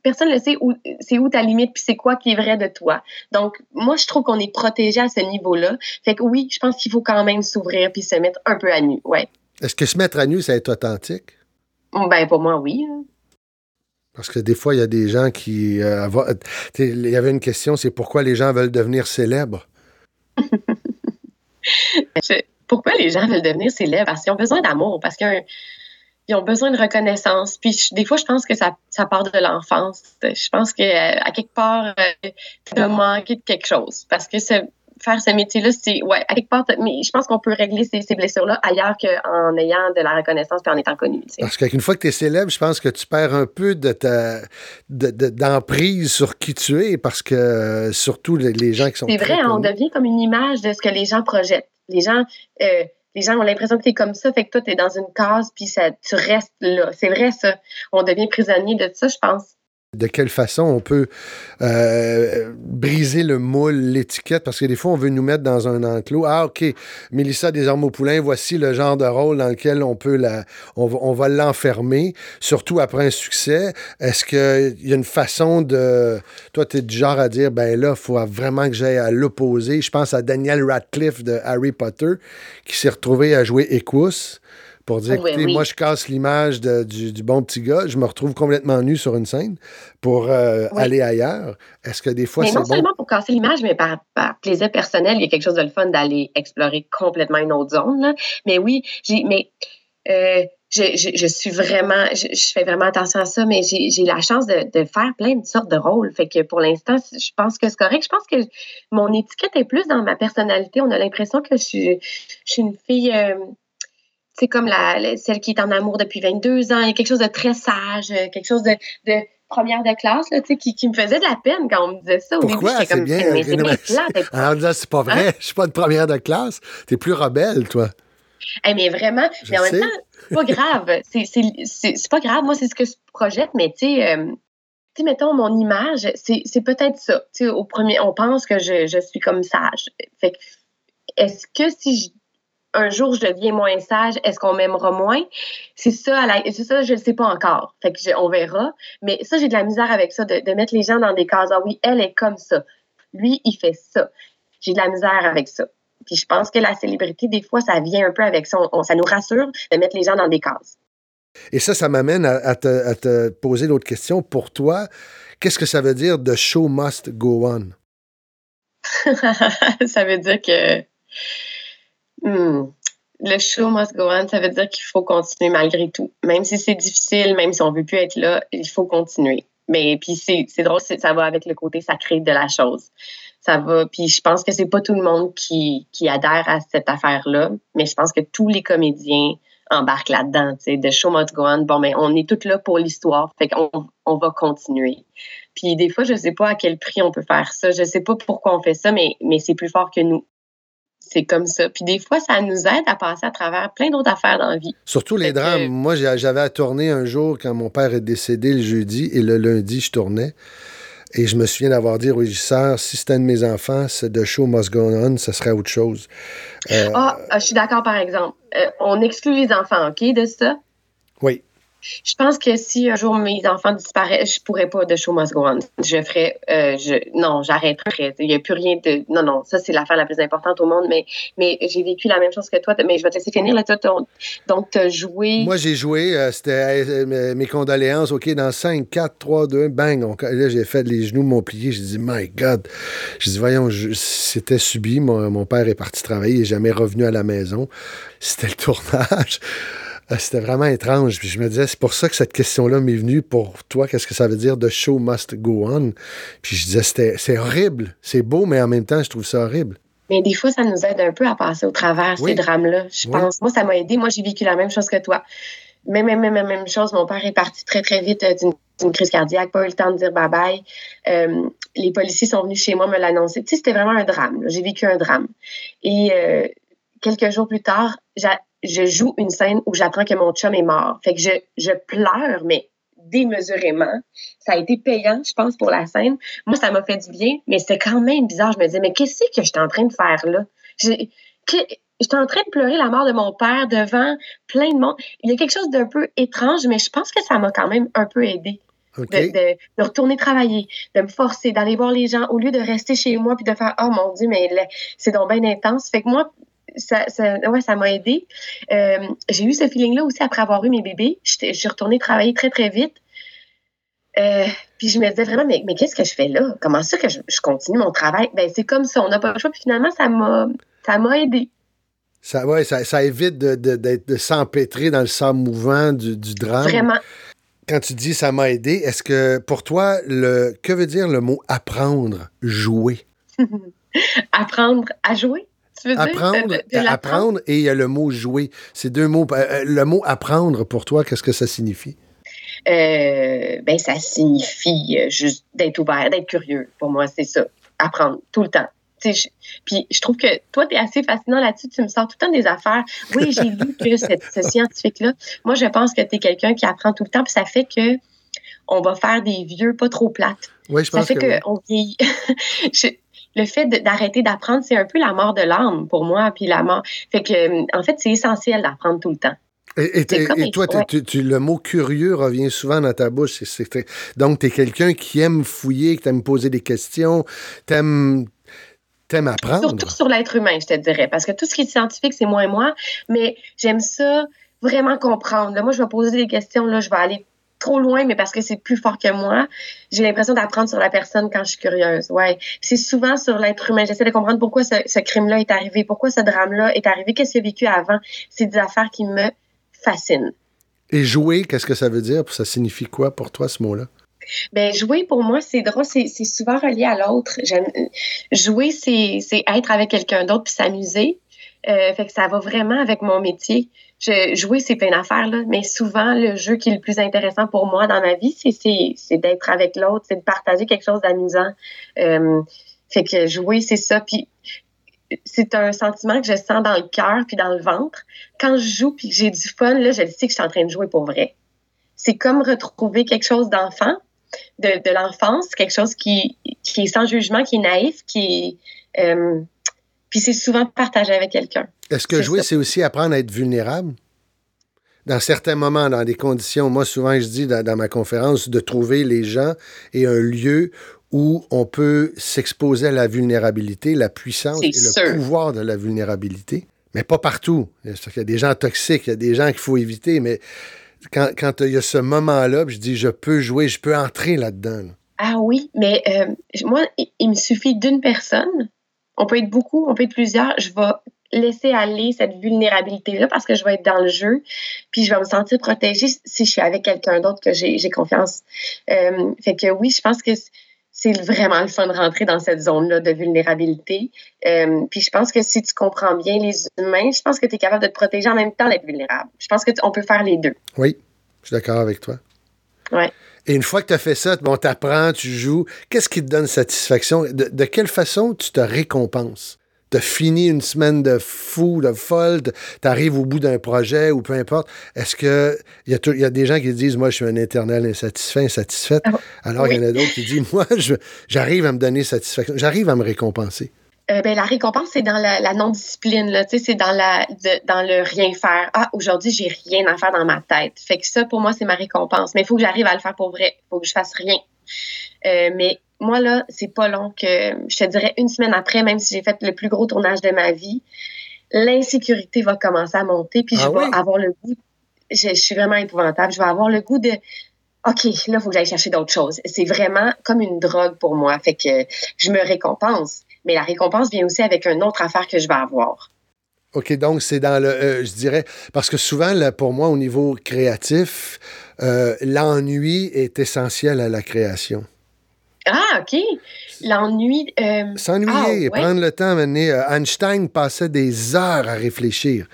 Personne ne le sait où, c'est où ta limite puis c'est quoi qui est vrai de toi. Donc, moi, je trouve qu'on est protégé à ce niveau-là. Fait que oui, je pense qu'il faut quand même s'ouvrir puis se mettre un peu à nu, ouais. Est-ce que se mettre à nu, ça être authentique? Ben, pour moi, oui. Parce que des fois, il y a des gens qui. Euh, il y avait une question c'est pourquoi les gens veulent devenir célèbres? pourquoi les gens veulent devenir célèbres? Parce qu'ils ont besoin d'amour, parce qu'ils ont besoin de reconnaissance. Puis des fois, je pense que ça, ça part de l'enfance. Je pense qu'à quelque part, euh, tu as manqué de quelque chose. Parce que faire ce métier-là, c'est, ouais, à quelque part, mais je pense qu'on peut régler ces, ces blessures-là ailleurs qu'en ayant de la reconnaissance et en étant connu. Parce qu'une fois que tu es célèbre, je pense que tu perds un peu de ta, d'emprise de, sur qui tu es parce que euh, surtout les, gens qui sont. C'est vrai, on devient comme une image de ce que les gens projettent. Les gens, euh, les gens ont l'impression que tu es comme ça, fait que toi, tu es dans une case, puis ça, tu restes là. C'est vrai, ça. On devient prisonnier de ça, je pense de quelle façon on peut euh, briser le moule, l'étiquette, parce que des fois, on veut nous mettre dans un enclos. Ah, OK, Mélissa Desormeaux Poulain, voici le genre de rôle dans lequel on peut la, on va, l'enfermer, surtout après un succès. Est-ce qu'il y a une façon de. Toi, tu es du genre à dire, ben là, faut vraiment que j'aille à l'opposé. Je pense à Daniel Radcliffe de Harry Potter, qui s'est retrouvé à jouer Écosse pour dire, écoutez, moi, je casse l'image du, bon petit gars, je me retrouve complètement nu sur une scène pour euh, aller ailleurs. Est-ce que des fois, c'est non seulement pour casser l'image, mais par, plaisir personnel, il y a quelque chose de le fun d'aller explorer complètement une autre zone. Mais oui, j'ai, mais euh, je, suis vraiment, je, fais vraiment attention à ça, mais j'ai la chance de, faire plein de sortes de rôles. Fait que pour l'instant, je pense que c'est correct. Je pense que mon étiquette est plus dans ma personnalité. On a l'impression que je suis, une fille. Euh, c'est comme la, celle qui est en amour depuis 22 ans. Il y a quelque chose de très sage, euh, quelque chose de, de première de classe, là, qui, qui me faisait de la peine quand on me disait ça. Au Pourquoi? début, c'est bien. Mais c'est bien Alors, c'est pas vrai. Hein? Je suis pas de première de classe. Tu es plus rebelle, toi. Eh, mais vraiment, mais en même temps, c'est pas grave. C'est pas grave. Moi, c'est ce que je projette, mais tu sais, euh, tu sais, mettons, mon image, c'est peut-être ça. Tu sais, au premier, on pense que je, je suis comme sage. Fait est-ce que si je un jour je deviens moins sage, est-ce qu'on m'aimera moins? C'est ça, c'est ça, je ne sais pas encore. Fait que on verra. Mais ça, j'ai de la misère avec ça, de, mettre les gens dans des cases. Ah oui, elle est comme ça. Lui, il fait ça. J'ai de la misère avec ça. Puis je pense que la célébrité, des fois, ça vient un peu avec ça. ça nous rassure de mettre les gens dans des cases. Et ça, ça m'amène à, à te, à te poser l'autre question. Pour toi, qu'est-ce que ça veut dire The show must go on? ça veut dire que hmm, le show must go on, ça veut dire qu'il faut continuer malgré tout. Même si c'est difficile, même si on veut plus être là, il faut continuer. Mais puis c'est drôle, ça va avec le côté sacré de la chose. Ça va. Puis je pense que c'est pas tout le monde qui, adhère à cette affaire-là, mais je pense que tous les comédiens embarquent là-dedans. Tu sais, show must go on. Bon, mais on est tous là pour l'histoire, fait qu'on on va continuer. Puis des fois, je sais pas à quel prix on peut faire ça. Je sais pas pourquoi on fait ça, mais, mais c'est plus fort que nous. C'est comme ça. Puis des fois, ça nous aide à passer à travers plein d'autres affaires dans la vie. Surtout les que- drames. Moi, j'avais à tourner un jour quand mon père est décédé le jeudi et le lundi, je tournais. Et je me souviens d'avoir dit au régisseur, si c'était un de mes enfants, c'est The Show Must Go On, ce serait autre chose. Euh, Ah, ah, je suis d'accord, par exemple. Euh, on exclut les enfants, OK, de ça? Oui. Je pense que si un jour mes enfants disparaissent, je pourrais pas de show must go on. Je ferais, euh, je, non, j'arrêterais. Il n'y a plus rien de, non, non, ça c'est l'affaire la plus importante au monde, mais, mais j'ai vécu la même chose que toi, mais je vais te laisser finir, là, toi, ton- donc t'as joué. Moi, j'ai joué, euh, c'était euh, mes- condoléances, OK, dans 5, 4, 3, 2, 1, bang. là, j'ai fait, les genoux m'ont plié. J'ai dit, my God. J'ai dit, voyons, c'était subi. Mon, mon père est parti travailler, il n'est jamais revenu à la maison. C'était le tournage. Euh, C'était vraiment étrange. Puis je me disais, c'est pour ça que cette question-là m'est venue. Pour toi, qu'est-ce que ça veut dire The show must go on? Puis je disais, c'est horrible. C'est beau, mais en même temps, je trouve ça horrible. Mais des fois, ça nous aide un peu à passer au travers Oui. ces drames-là. Je Oui. pense. Moi, ça m'a aidé. Moi, j'ai vécu la même chose que toi. Même, même, même, même chose. Mon père est parti très, très vite euh, d'une crise cardiaque, pas eu le temps de dire bye-bye. Euh, les policiers sont venus chez moi me l'annoncer. Tu sais, c'était vraiment un drame. J'ai vécu un drame. Et euh, quelques jours plus tard, j'a- je joue une scène où j'apprends que mon chum est mort. Fait que je, je pleure, mais démesurément. Ça a été payant, je pense, pour la scène. Moi, ça m'a fait du bien, mais c'est quand même bizarre. Je me disais, mais qu'est-ce que j'étais en train de faire là? J'étais en train de pleurer la mort de mon père devant plein de monde. Il y a quelque chose d'un peu étrange, mais je pense que ça m'a quand même un peu aidé de, de- de retourner travailler, de me forcer, d'aller voir les gens au lieu de rester chez moi puis de faire Oh mon Dieu, mais c'est donc bien intense. Fait que moi, ça, ça, ouais, ça m'a aidé. Euh, j'ai eu ce feeling-là aussi après avoir eu mes bébés. Je suis retournée travailler très, très vite. Euh, puis je me disais vraiment, mais, mais qu'est-ce que je fais là? Comment ça que je, je continue mon travail? Ben, c'est comme ça, on n'a pas le choix. Puis finalement, ça m'a, ça m'a aidé. Ça, ouais, ça, ça évite de, de s'empêtrer dans le sable mouvant du, du drame. Vraiment. Quand tu dis ça m'a aidé, est-ce que pour toi, le que veut dire le mot apprendre, jouer? Apprendre à jouer? Tu veux Apprendre, dire? De- de- de l'apprendre? apprendre et il y a le mot jouer. C'est deux mots. Euh, euh, le mot apprendre, pour toi, qu'est-ce que ça signifie? Euh, ben ça signifie juste d'être ouvert, d'être curieux. Pour moi, c'est ça. Apprendre tout le temps. Je- puis je trouve que toi, tu es assez fascinant là-dessus. Tu me sors tout le temps des affaires. Oui, j'ai lu que cette- ce scientifique-là. Moi, je pense que tu es quelqu'un qui apprend tout le temps. Puis ça fait que on va faire des vieux pas trop plates. Oui, je Ça pense fait que. oui. qu'on vieillit. Le fait d'arrêter d'apprendre, c'est un peu la mort de l'âme pour moi. Puis la mort. Fait que, euh, en fait, c'est essentiel d'apprendre tout le temps. Et, toi, faut, ouais. tu- tu- le mot curieux revient souvent dans ta bouche. Très- donc, tu es quelqu'un qui aime fouiller, qui aime poser des questions, t'aimes aimes apprendre. Surtout sur l'être humain, je te dirais. Parce que tout ce qui est scientifique, c'est moi et moi. Mais j'aime ça vraiment comprendre. Là, moi, je vais poser des questions. Là, je vais aller trop loin, mais parce que c'est plus fort que moi. J'ai l'impression d'apprendre sur la personne quand je suis curieuse. Ouais. C'est souvent sur l'être humain. J'essaie de comprendre pourquoi ce, ce crime-là est arrivé, pourquoi ce drame-là est arrivé, qu'est-ce qu'il a vécu avant. C'est des affaires qui me fascinent. Et jouer, qu'est-ce que ça veut dire? Ça signifie quoi pour toi, ce mot-là? Ben, jouer, pour moi, c'est drôle, c'est souvent relié à l'autre. Jouer, c'est c'est être avec quelqu'un d'autre puis s'amuser. Euh, fait que ça va vraiment avec mon métier. Je, jouer, c'est plein d'affaires, là, mais souvent, le jeu qui est le plus intéressant pour moi dans ma vie, c'est- d'être avec l'autre, c'est de partager quelque chose d'amusant. Euh, fait que jouer, c'est ça. Puis c'est un sentiment que je sens dans le cœur puis dans le ventre. Quand je joue puis que j'ai du fun, là, je le sais que je suis en train de jouer pour vrai. C'est comme retrouver quelque chose d'enfant, de, de l'enfance, quelque chose qui, qui est sans jugement, qui est naïf, qui est... euh, puis c'est souvent partagé avec quelqu'un. Est-ce que jouer, c'est aussi apprendre à être vulnérable? Dans certains moments, dans des conditions, moi souvent je dis dans, dans ma conférence de trouver les gens et un lieu où on peut s'exposer à la vulnérabilité, la puissance et le sûr. pouvoir de la vulnérabilité. Mais pas partout. Qu'il y a des gens toxiques, il y a des gens qu'il faut éviter, mais quand, quand il y a ce moment-là, je dis, je peux jouer, je peux entrer là-dedans. là. Ah oui, mais euh, moi, il, il me suffit d'une personne. On peut être beaucoup, on peut être plusieurs. Je vais laisser aller cette vulnérabilité-là parce que je vais être dans le jeu, puis je vais me sentir protégée si je suis avec quelqu'un d'autre que j'ai confiance. Euh, fait que oui, je pense que c'est vraiment le fun de rentrer dans cette zone-là de vulnérabilité. Euh, puis je pense que si tu comprends bien les humains, je pense que tu es capable de te protéger en même temps d'être vulnérable. Je pense qu'on peut faire les deux. Oui, je suis d'accord avec toi. Ouais. Et une fois que tu as fait ça, bon, tu apprends, tu joues, qu'est-ce qui te donne satisfaction? De, de quelle façon tu te récompenses? Tu as fini une semaine de fou, de folle, tu arrives au bout d'un projet ou peu importe. Est-ce que il y, a y des gens qui disent, moi, je suis un éternel insatisfait, insatisfaite, Ah, alors il y en a d'autres qui disent, moi, j'arrive à me donner satisfaction, j'arrive à me récompenser. Euh, ben, la récompense, c'est dans la, la non-discipline, là. Tu sais, c'est dans, la, de- dans le rien faire. Ah, aujourd'hui, j'ai rien à faire dans ma tête. Fait que ça, pour moi, c'est ma récompense. Mais il faut que j'arrive à le faire pour vrai. Il faut que je fasse rien. Euh, mais moi, là, c'est pas long que, je te dirais, une semaine après, même si j'ai fait le plus gros tournage de ma vie, l'insécurité va commencer à monter, puis je Ah vais oui? avoir le goût, je, je suis vraiment épouvantable, je vais avoir le goût de, OK, là, il faut que j'aille chercher d'autres choses. C'est vraiment comme une drogue pour moi. Fait que je me récompense. Mais la récompense vient aussi avec une autre affaire que je vais avoir. OK, donc c'est dans le, euh, je dirais, parce que souvent, là, pour moi, au niveau créatif, euh, l'ennui est essentiel à la création. Ah, OK. L'ennui. euh, S'ennuyer, Ah, ouais. prendre le temps, mener. Einstein passait des heures à réfléchir.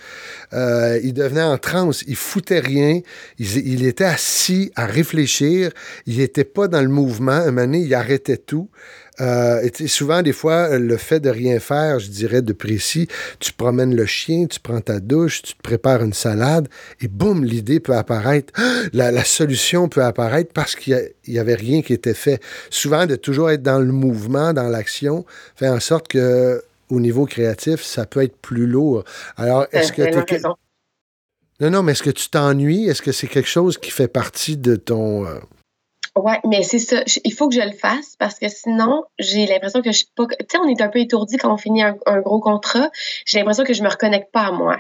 Euh, il devenait en transe, il foutait rien, il, il était assis à réfléchir, il n'était pas dans le mouvement. Un moment donné, il arrêtait tout. Euh, et tu souvent, des fois, le fait de rien faire, je dirais de précis, tu promènes le chien, tu prends ta douche, tu te prépares une salade, et boum, l'idée peut apparaître, la, la solution peut apparaître parce qu'il n'y avait rien qui était fait. Souvent, de toujours être dans le mouvement, dans l'action, fait en sorte que au niveau créatif, ça peut être plus lourd. Alors, est-ce que tellement raison. non, non, mais est-ce que tu t'ennuies? Est-ce que c'est quelque chose qui fait partie de ton. euh, Ouais, mais c'est ça. Il faut que je le fasse parce que sinon, j'ai l'impression que je suis pas. Tu sais, on est un peu étourdi quand on finit un, gros contrat. J'ai l'impression que je me reconnecte pas à moi.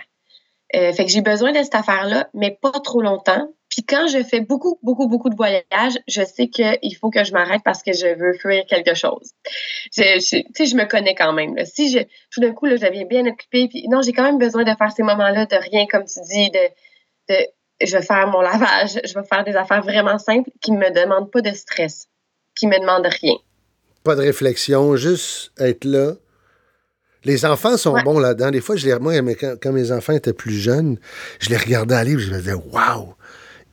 Euh, fait que j'ai besoin de cette affaire-là, mais pas trop longtemps. Puis quand je fais beaucoup, beaucoup, beaucoup de voyages, je sais qu'il faut que je m'arrête parce que je veux fuir quelque chose. Je, tu sais, je me connais quand même. Si je, tout d'un coup, là, je deviens bien occupée, puis non, j'ai quand même besoin de faire ces moments-là de rien, comme tu dis, de, de je vais faire mon lavage, je vais faire des affaires vraiment simples qui me demandent pas de stress, qui me demandent rien. pas de réflexion, juste être là. Les enfants sont Ouais. bons là-dedans. Des fois, je les, moi, quand mes enfants étaient plus jeunes, je les regardais aller et je me disais, waouh!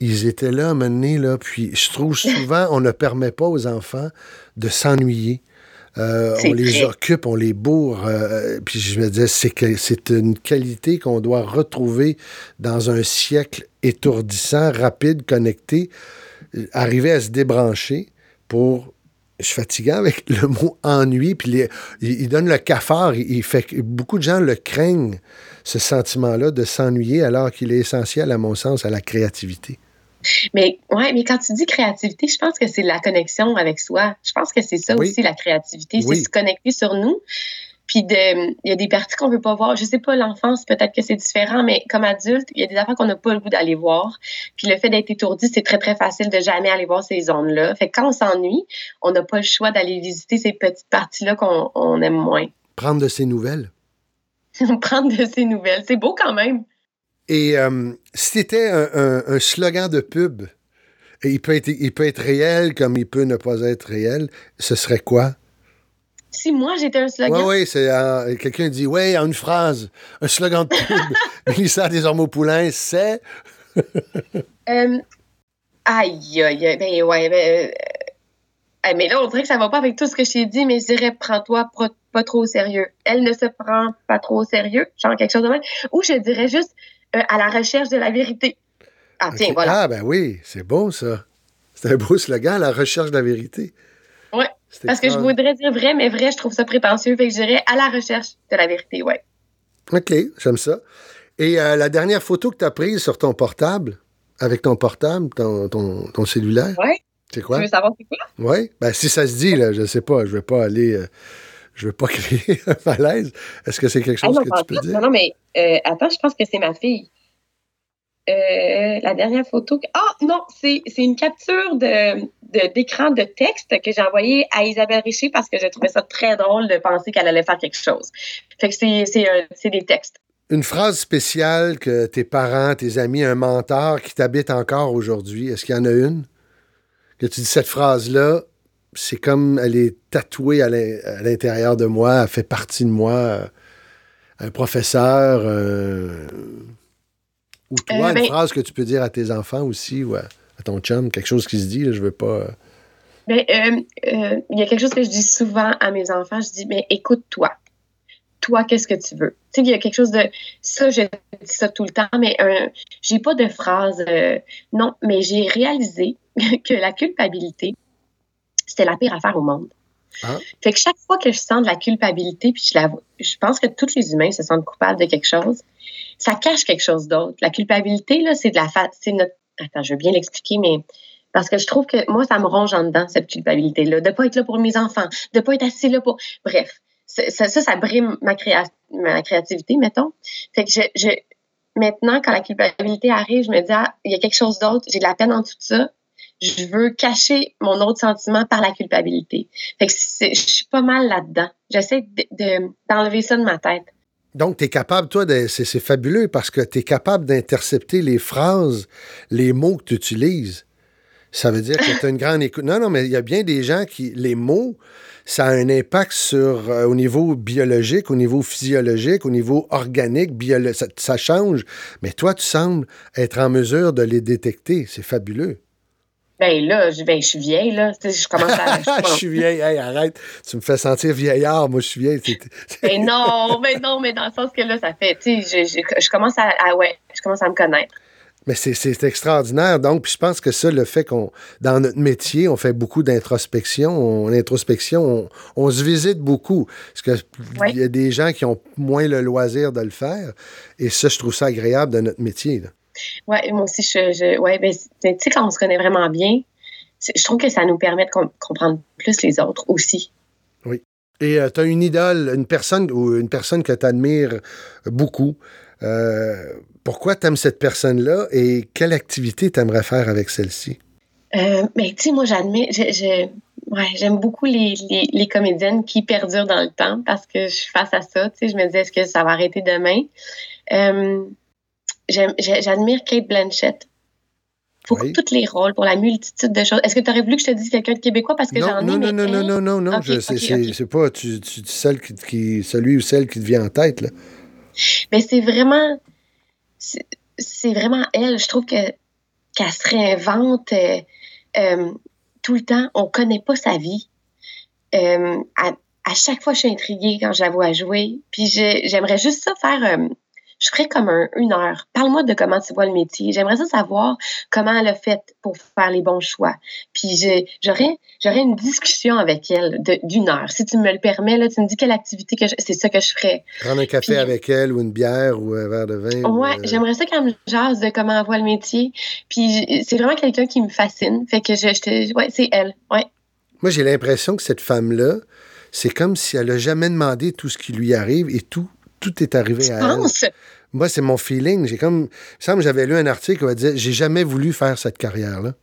Ils étaient là, menés, là. Puis je trouve souvent, on ne permet pas aux enfants de s'ennuyer. Euh, on les occupe, on les bourre. euh, puis je me disais, c'est une qualité qu'on doit retrouver dans un siècle étourdissant, rapide, connecté. Euh, Arriver à se débrancher pour je suis fatigué avec le mot ennui, puis les- il, il donne le cafard. Il, il fait que beaucoup de gens le craignent, ce sentiment-là de s'ennuyer, alors qu'il est essentiel, à mon sens, à la créativité. Mais ouais, mais quand tu dis créativité, je pense que c'est la connexion avec soi. Je pense que c'est ça Oui. aussi la créativité, Oui. c'est se connecter sur nous. Puis il y a des parties qu'on veut pas voir. Je sais pas l'enfance, peut-être que c'est différent, mais comme adulte, il y a des affaires qu'on n'a pas le goût d'aller voir. Puis le fait d'être étourdi, c'est très très facile de jamais aller voir ces zones-là. Fait que quand on s'ennuie, on n'a pas le choix d'aller visiter ces petites parties-là qu'on on aime moins. Prendre de ses nouvelles. Prendre de ces nouvelles, c'est beau quand même. Et euh, si c'était un, un- un slogan de pub, et il peut, être, il peut être réel comme il peut ne pas être réel, ce serait quoi? Si moi j'étais un slogan, Oui, oui, c'est euh, quelqu'un dit, oui, en une phrase, un slogan de pub, Mélissa Desormeaux-Poulain, c'est... Euh, aïe, aïe, aïe, ben ouais, ben, euh, mais là, on dirait que ça va pas avec tout ce que je t'ai dit, mais je dirais, prends-toi pas, pas trop au sérieux. Elle ne se prend pas trop au sérieux, genre quelque chose de même. Ou je dirais juste euh, à la recherche de la vérité. Ah, tiens, voilà. Ah, ben oui, c'est beau, ça. C'est un beau slogan, la recherche de la vérité. C'est Parce que je voudrais dire vrai, mais vrai, je trouve ça prétentieux. Fait que je dirais à la recherche de la vérité, ouais. OK, j'aime ça. Et euh, la dernière photo que tu as prise sur ton portable, avec ton portable, ton, ton, ton cellulaire, Ouais. c'est Tu quoi? veux savoir c'est quoi? Oui? Ben, si ça se dit, là, je sais pas, je vais pas aller... euh, je veux pas créer un malaise. Est-ce que c'est quelque Ah chose non, que tu peux dire? non, non, mais euh, attends, je pense que c'est ma fille. euh, la dernière photo. Ah non, c'est une capture de d'écran de, texte que j'ai envoyé à Isabelle Richer parce que j'ai trouvé ça très drôle de penser qu'elle allait faire quelque chose. Fait que c'est des textes. Une phrase spéciale que tes parents, tes amis, un mentor qui t'habite encore aujourd'hui, est-ce qu'il y en a une? Que tu dis cette phrase-là, c'est comme elle est tatouée à l'intérieur de moi, elle fait partie de moi. Un professeur, ou toi, euh, une ben phrase que tu peux dire à tes enfants aussi ou à, ton chum, quelque chose qui se dit, je veux pas. Euh. Ben, euh, il y a quelque chose que je dis souvent à mes enfants, je dis, mais écoute-toi. Toi, qu'est-ce que tu veux? Tu sais, il y a quelque chose de. Ça, je dis ça tout le temps, mais j'ai pas de phrase. non, mais j'ai réalisé que la culpabilité, c'était la pire affaire au monde. Ah. Fait que chaque fois que je sens de la culpabilité, puis je, la, je pense que tous les humains se sentent coupables de quelque chose, ça cache quelque chose d'autre. La culpabilité, là, c'est de la c'est notre. Attends, je veux bien l'expliquer, mais parce que je trouve que moi, ça me ronge en dedans, cette culpabilité-là, de ne pas être là pour mes enfants, de ne pas être assis là pour. Bref, ça, ça, ça brime ma, ma créativité, mettons. Fait que je, je, maintenant, quand la culpabilité arrive, je me dis, ah, il y a quelque chose d'autre, j'ai de la peine en tout ça. Je veux cacher mon autre sentiment par la culpabilité. Je suis pas mal là-dedans. J'essaie d'enlever ça de ma tête. Donc, tu es capable, toi, c'est, fabuleux parce que tu es capable d'intercepter les phrases, les mots que tu utilises. Ça veut dire que tu as une grande écoute. Non, non, mais il y a bien des gens qui, les mots, ça a un impact sur, euh, au niveau biologique, au niveau physiologique, au niveau organique, ça, change. Mais toi, tu sembles être en mesure de les détecter. C'est fabuleux. Ben là, je, ben, je suis vieille, là. Je commence à. Je, suis vieille, hey, arrête. Tu me fais sentir vieillard, moi, je suis vieille. ben non, mais non, mais dans le sens que là, ça fait. Tu sais, je, je, commence à, Ouais, je commence à me connaître. Mais c'est extraordinaire. Donc, puis je pense que ça, le fait qu'on, dans notre métier, on fait beaucoup d'introspection. L'introspection, on, on, se visite beaucoup. Parce qu'il y a des gens qui ont moins le loisir de le faire. Et ça, je trouve ça agréable de notre métier. Là. Oui, moi aussi, je, je ouais, ben, tu sais, quand on se connaît vraiment bien, je trouve que ça nous permet de comprendre plus les autres aussi. Oui. Et euh, tu as une idole, une personne ou une personne que tu admires beaucoup. Euh, pourquoi tu aimes cette personne-là et quelle activité tu aimerais faire avec celle-ci? Euh, ben, tu sais, moi, j'admire, j'aime beaucoup les, les, comédiennes qui perdurent dans le temps parce que je suis face à ça. Tu sais, je me dis, est-ce que ça va arrêter demain? J'admire Kate Blanchett pour tous les rôles, pour la multitude de choses. Est-ce que tu aurais voulu que je te dise quelqu'un de québécois? Parce que j'en ai non, non, non, non, non, non, non, je c'est pas tu, tu, celle qui, celui ou celle qui te vient en tête là. Mais c'est vraiment c'est vraiment elle. Je trouve que qu'elle se réinvente euh, euh, tout le temps. On connaît pas sa vie. Euh, à, à, chaque fois, je suis intriguée quand je la vois jouer. Puis j'aimerais juste ça faire je ferais comme un, une heure. Parle-moi de comment tu vois le métier. J'aimerais ça savoir comment elle a fait pour faire les bons choix. Puis j'aurais, une discussion avec elle d'une heure. Si tu me le permets, là, tu me dis quelle activité que c'est ça que je ferais. Prendre un café avec elle ou une bière ou un verre de vin. Ouais, euh, j'aimerais ça qu'elle me jase de comment elle voit le métier. Puis c'est vraiment quelqu'un qui me fascine. Fait que je, je ouais, c'est elle. Ouais. Moi, j'ai l'impression que cette femme-là, c'est comme si elle n'a jamais demandé tout ce qui lui arrive et tout tout est arrivé à elle. Moi, c'est mon feeling. J'ai comme. Il semble j'avais lu un article où elle disait J'ai jamais voulu faire cette carrière-là.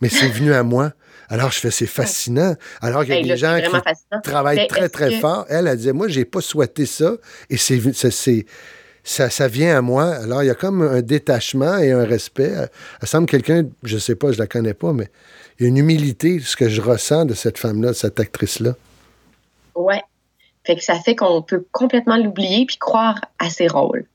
Mais c'est venu à moi. Alors, je fais, c'est fascinant. Alors qu'il y a des gens qui travaillent très, très fort. Elle, elle disait Moi, j'ai pas souhaité ça. Et c'est, ça, ça vient à moi. Alors, il y a comme un détachement et un respect. Elle, semble quelqu'un, je sais pas, je la connais pas, mais il y a une humilité, ce que je ressens de cette femme-là, de cette actrice-là. Ouais, fait que ça fait qu'on peut complètement l'oublier puis croire à ses rôles.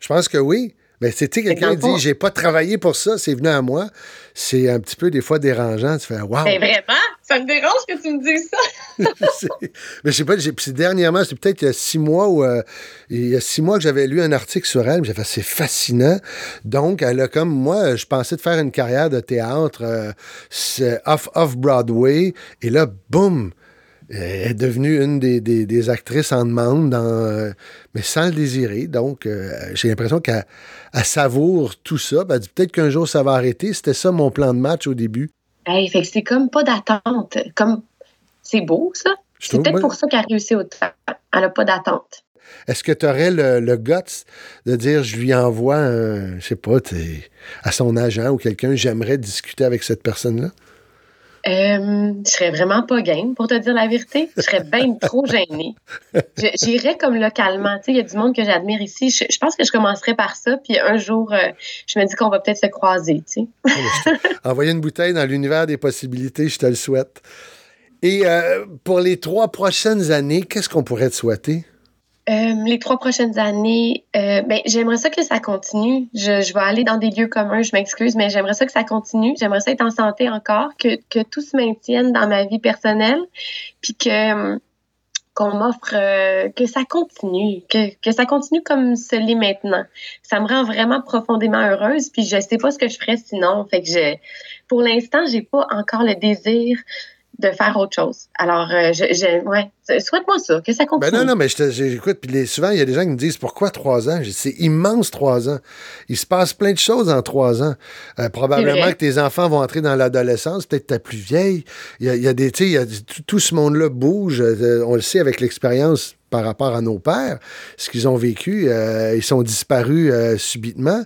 Je pense que oui. Mais tu sais, quelqu'un dit j'ai pas travaillé pour ça, c'est venu à moi. C'est un petit peu des fois dérangeant. Tu fais waouh. Mais vraiment, ça me dérange que tu me dises ça. mais je sais pas, c'est dernièrement, c'est peut-être il y a six mois ou euh, il y a six mois que j'avais lu un article sur elle. J'ai fait c'est fascinant. Donc, elle a comme moi, je pensais de faire une carrière de théâtre euh, off, off Broadway. Et là, boum! Elle est devenue une des, actrices en demande, dans, euh, mais sans le désirer. Donc, euh, j'ai l'impression qu'elle savoure tout ça. Elle dit peut-être qu'un jour ça va arrêter. C'était ça mon plan de match au début. Hey, fait c'est comme pas d'attente. Comme c'est beau, ça. C'est peut-être pour ça qu'elle a réussi autant. Elle n'a pas d'attente. Est-ce que tu aurais le, le guts de dire je lui envoie un, je sais pas, à son agent ou quelqu'un, j'aimerais discuter avec cette personne-là? Euh, je serais vraiment pas game, pour te dire la vérité. Je serais bien trop gênée. J'irais comme localement. Tu sais, il y a du monde que j'admire ici. Je, je pense que je commencerais par ça, puis un jour, euh, je me dis qu'on va peut-être se croiser. Envoyer une bouteille dans l'univers des possibilités, je te le souhaite. Et euh, pour les trois prochaines années, qu'est-ce qu'on pourrait te souhaiter? Euh, les trois prochaines années, euh, ben, j'aimerais ça que ça continue. Je, je vais aller dans des lieux communs, je m'excuse, mais j'aimerais ça que ça continue. J'aimerais ça être en santé encore, que, que tout se maintienne dans ma vie personnelle, puis que euh, qu'on m'offre, euh, que ça continue, que, que ça continue comme ce l'est maintenant. Ça me rend vraiment profondément heureuse, puis je sais pas ce que je ferais sinon. Fait que je, pour l'instant, j'ai pas encore le désir de faire autre chose. Alors, euh, je, je, ouais, souhaite-moi ça, que ça continue. Ben non, non, mais j'écoute, puis souvent, il y a des gens qui me disent pourquoi trois ans? C'est immense trois ans. Il se passe plein de choses en trois ans. Euh, probablement que tes enfants vont entrer dans l'adolescence, peut-être ta plus vieille. Il y a, il y a des, tu sais, tout, tout ce monde-là bouge. Euh, on le sait avec l'expérience par rapport à nos pères, ce qu'ils ont vécu, euh, ils sont disparus euh, subitement.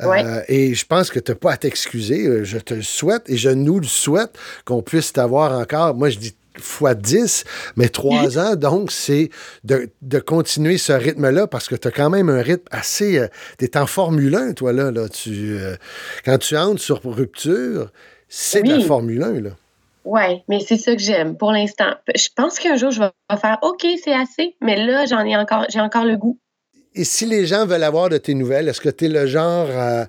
Euh. Et je pense que tu n'as pas à t'excuser. Je te le souhaite et je nous le souhaite qu'on puisse t'avoir encore. Moi, je dis fois 10, mais trois ans, donc, c'est de, de continuer ce rythme-là parce que tu as quand même un rythme assez. tu es en Formule 1, toi, là. là tu, quand tu entres sur rupture, c'est de la. Formule 1, là. Ouais, mais c'est ça que j'aime pour l'instant. Je pense qu'un jour je vais faire OK, c'est assez, mais là j'en ai encore j'ai encore le goût. Et si les gens veulent avoir de tes nouvelles, est-ce que tu es le genre. euh,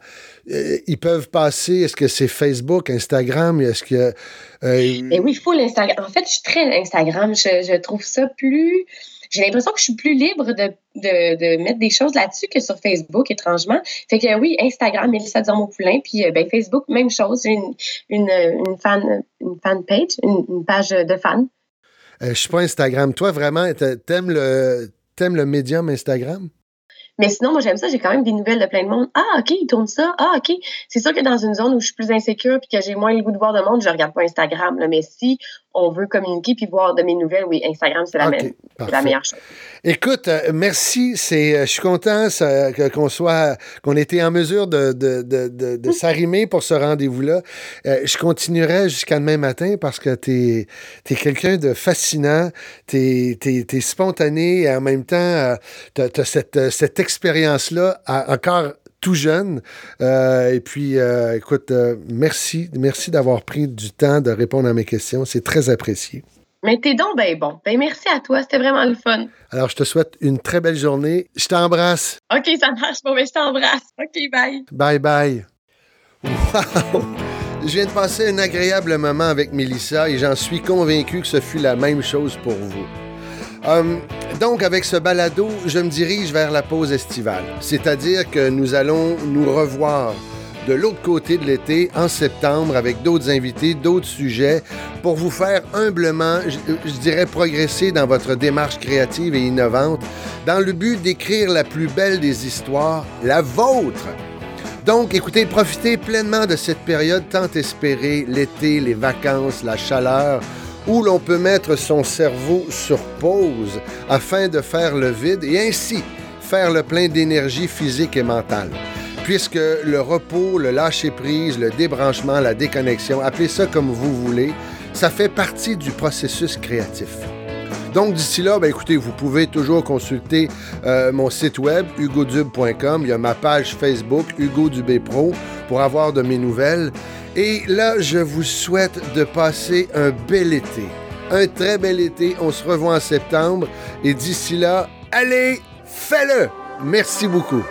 ils peuvent passer. Est-ce que c'est Facebook, Instagram? Est-ce que. euh, Mais oui, il faut l'Instagram. En fait, je suis très Instagram, je, je trouve ça plus j'ai l'impression que je suis plus libre de, de, de mettre des choses là-dessus que sur Facebook, étrangement. Fait que oui, Instagram, Mélissa Durmont-Poulain, puis euh, ben, Facebook, même chose. J'ai une, une, une fan, une fan page, une, une page de fans. euh, je suis pas Instagram. Toi, vraiment, t'a- t'aimes le, t'aimes le médium Instagram? Mais sinon, moi, j'aime ça. J'ai quand même des nouvelles de plein de monde. Ah, OK, ils tournent ça. Ah, OK. C'est sûr que dans une zone où je suis plus insécure puis que j'ai moins le goût de voir de monde, je regarde pas Instagram. Là. Mais si on veut communiquer puis voir de mes nouvelles, oui, Instagram, c'est la, meilleure chose. Écoute, euh, merci. C'est, euh, je suis content qu'on soit, qu'on ait été en mesure de, de, de, de, de s'arrimer pour ce rendez-vous-là. Euh, je continuerai jusqu'à demain matin parce que tu es, quelqu'un de fascinant, tu es, spontané et en même temps, tu as, cette, cette expérience-là encore tout jeune. Euh, et puis, euh, écoute, euh, merci, merci d'avoir pris du temps de répondre à mes questions. C'est très apprécié. Mais t'es donc ben bon. Ben merci à toi. C'était vraiment le fun. Alors, je te souhaite une très belle journée. Je t'embrasse. OK, ça marche. Bon, ben je t'embrasse. OK, bye. Bye bye. Wow! Je viens de passer un agréable moment avec Mélissa et j'en suis convaincu que ce fut la même chose pour vous. Hum, donc, avec ce balado, je me dirige vers la pause estivale, c'est-à-dire que nous allons nous revoir de l'autre côté de l'été, en septembre, avec d'autres invités, d'autres sujets, pour vous faire humblement, je, je dirais, progresser dans votre démarche créative et innovante, dans le but d'écrire la plus belle des histoires, la vôtre. Donc, écoutez, profitez pleinement de cette période tant espérée, l'été, les vacances, la chaleur, où l'on peut mettre son cerveau sur pause afin de faire le vide et ainsi faire le plein d'énergie physique et mentale. Puisque le repos, le lâcher-prise, le débranchement, la déconnexion, appelez ça comme vous voulez, ça fait partie du processus créatif. Donc d'ici là, ben, écoutez, vous pouvez toujours consulter euh, mon site web hugodube.com. Il y a ma page Facebook Hugo Dubé Pro pour avoir de mes nouvelles. Et là, je vous souhaite de passer un bel été, un très bel été. On se revoit en septembre. Et d'ici là, allez, fais-le. Merci beaucoup.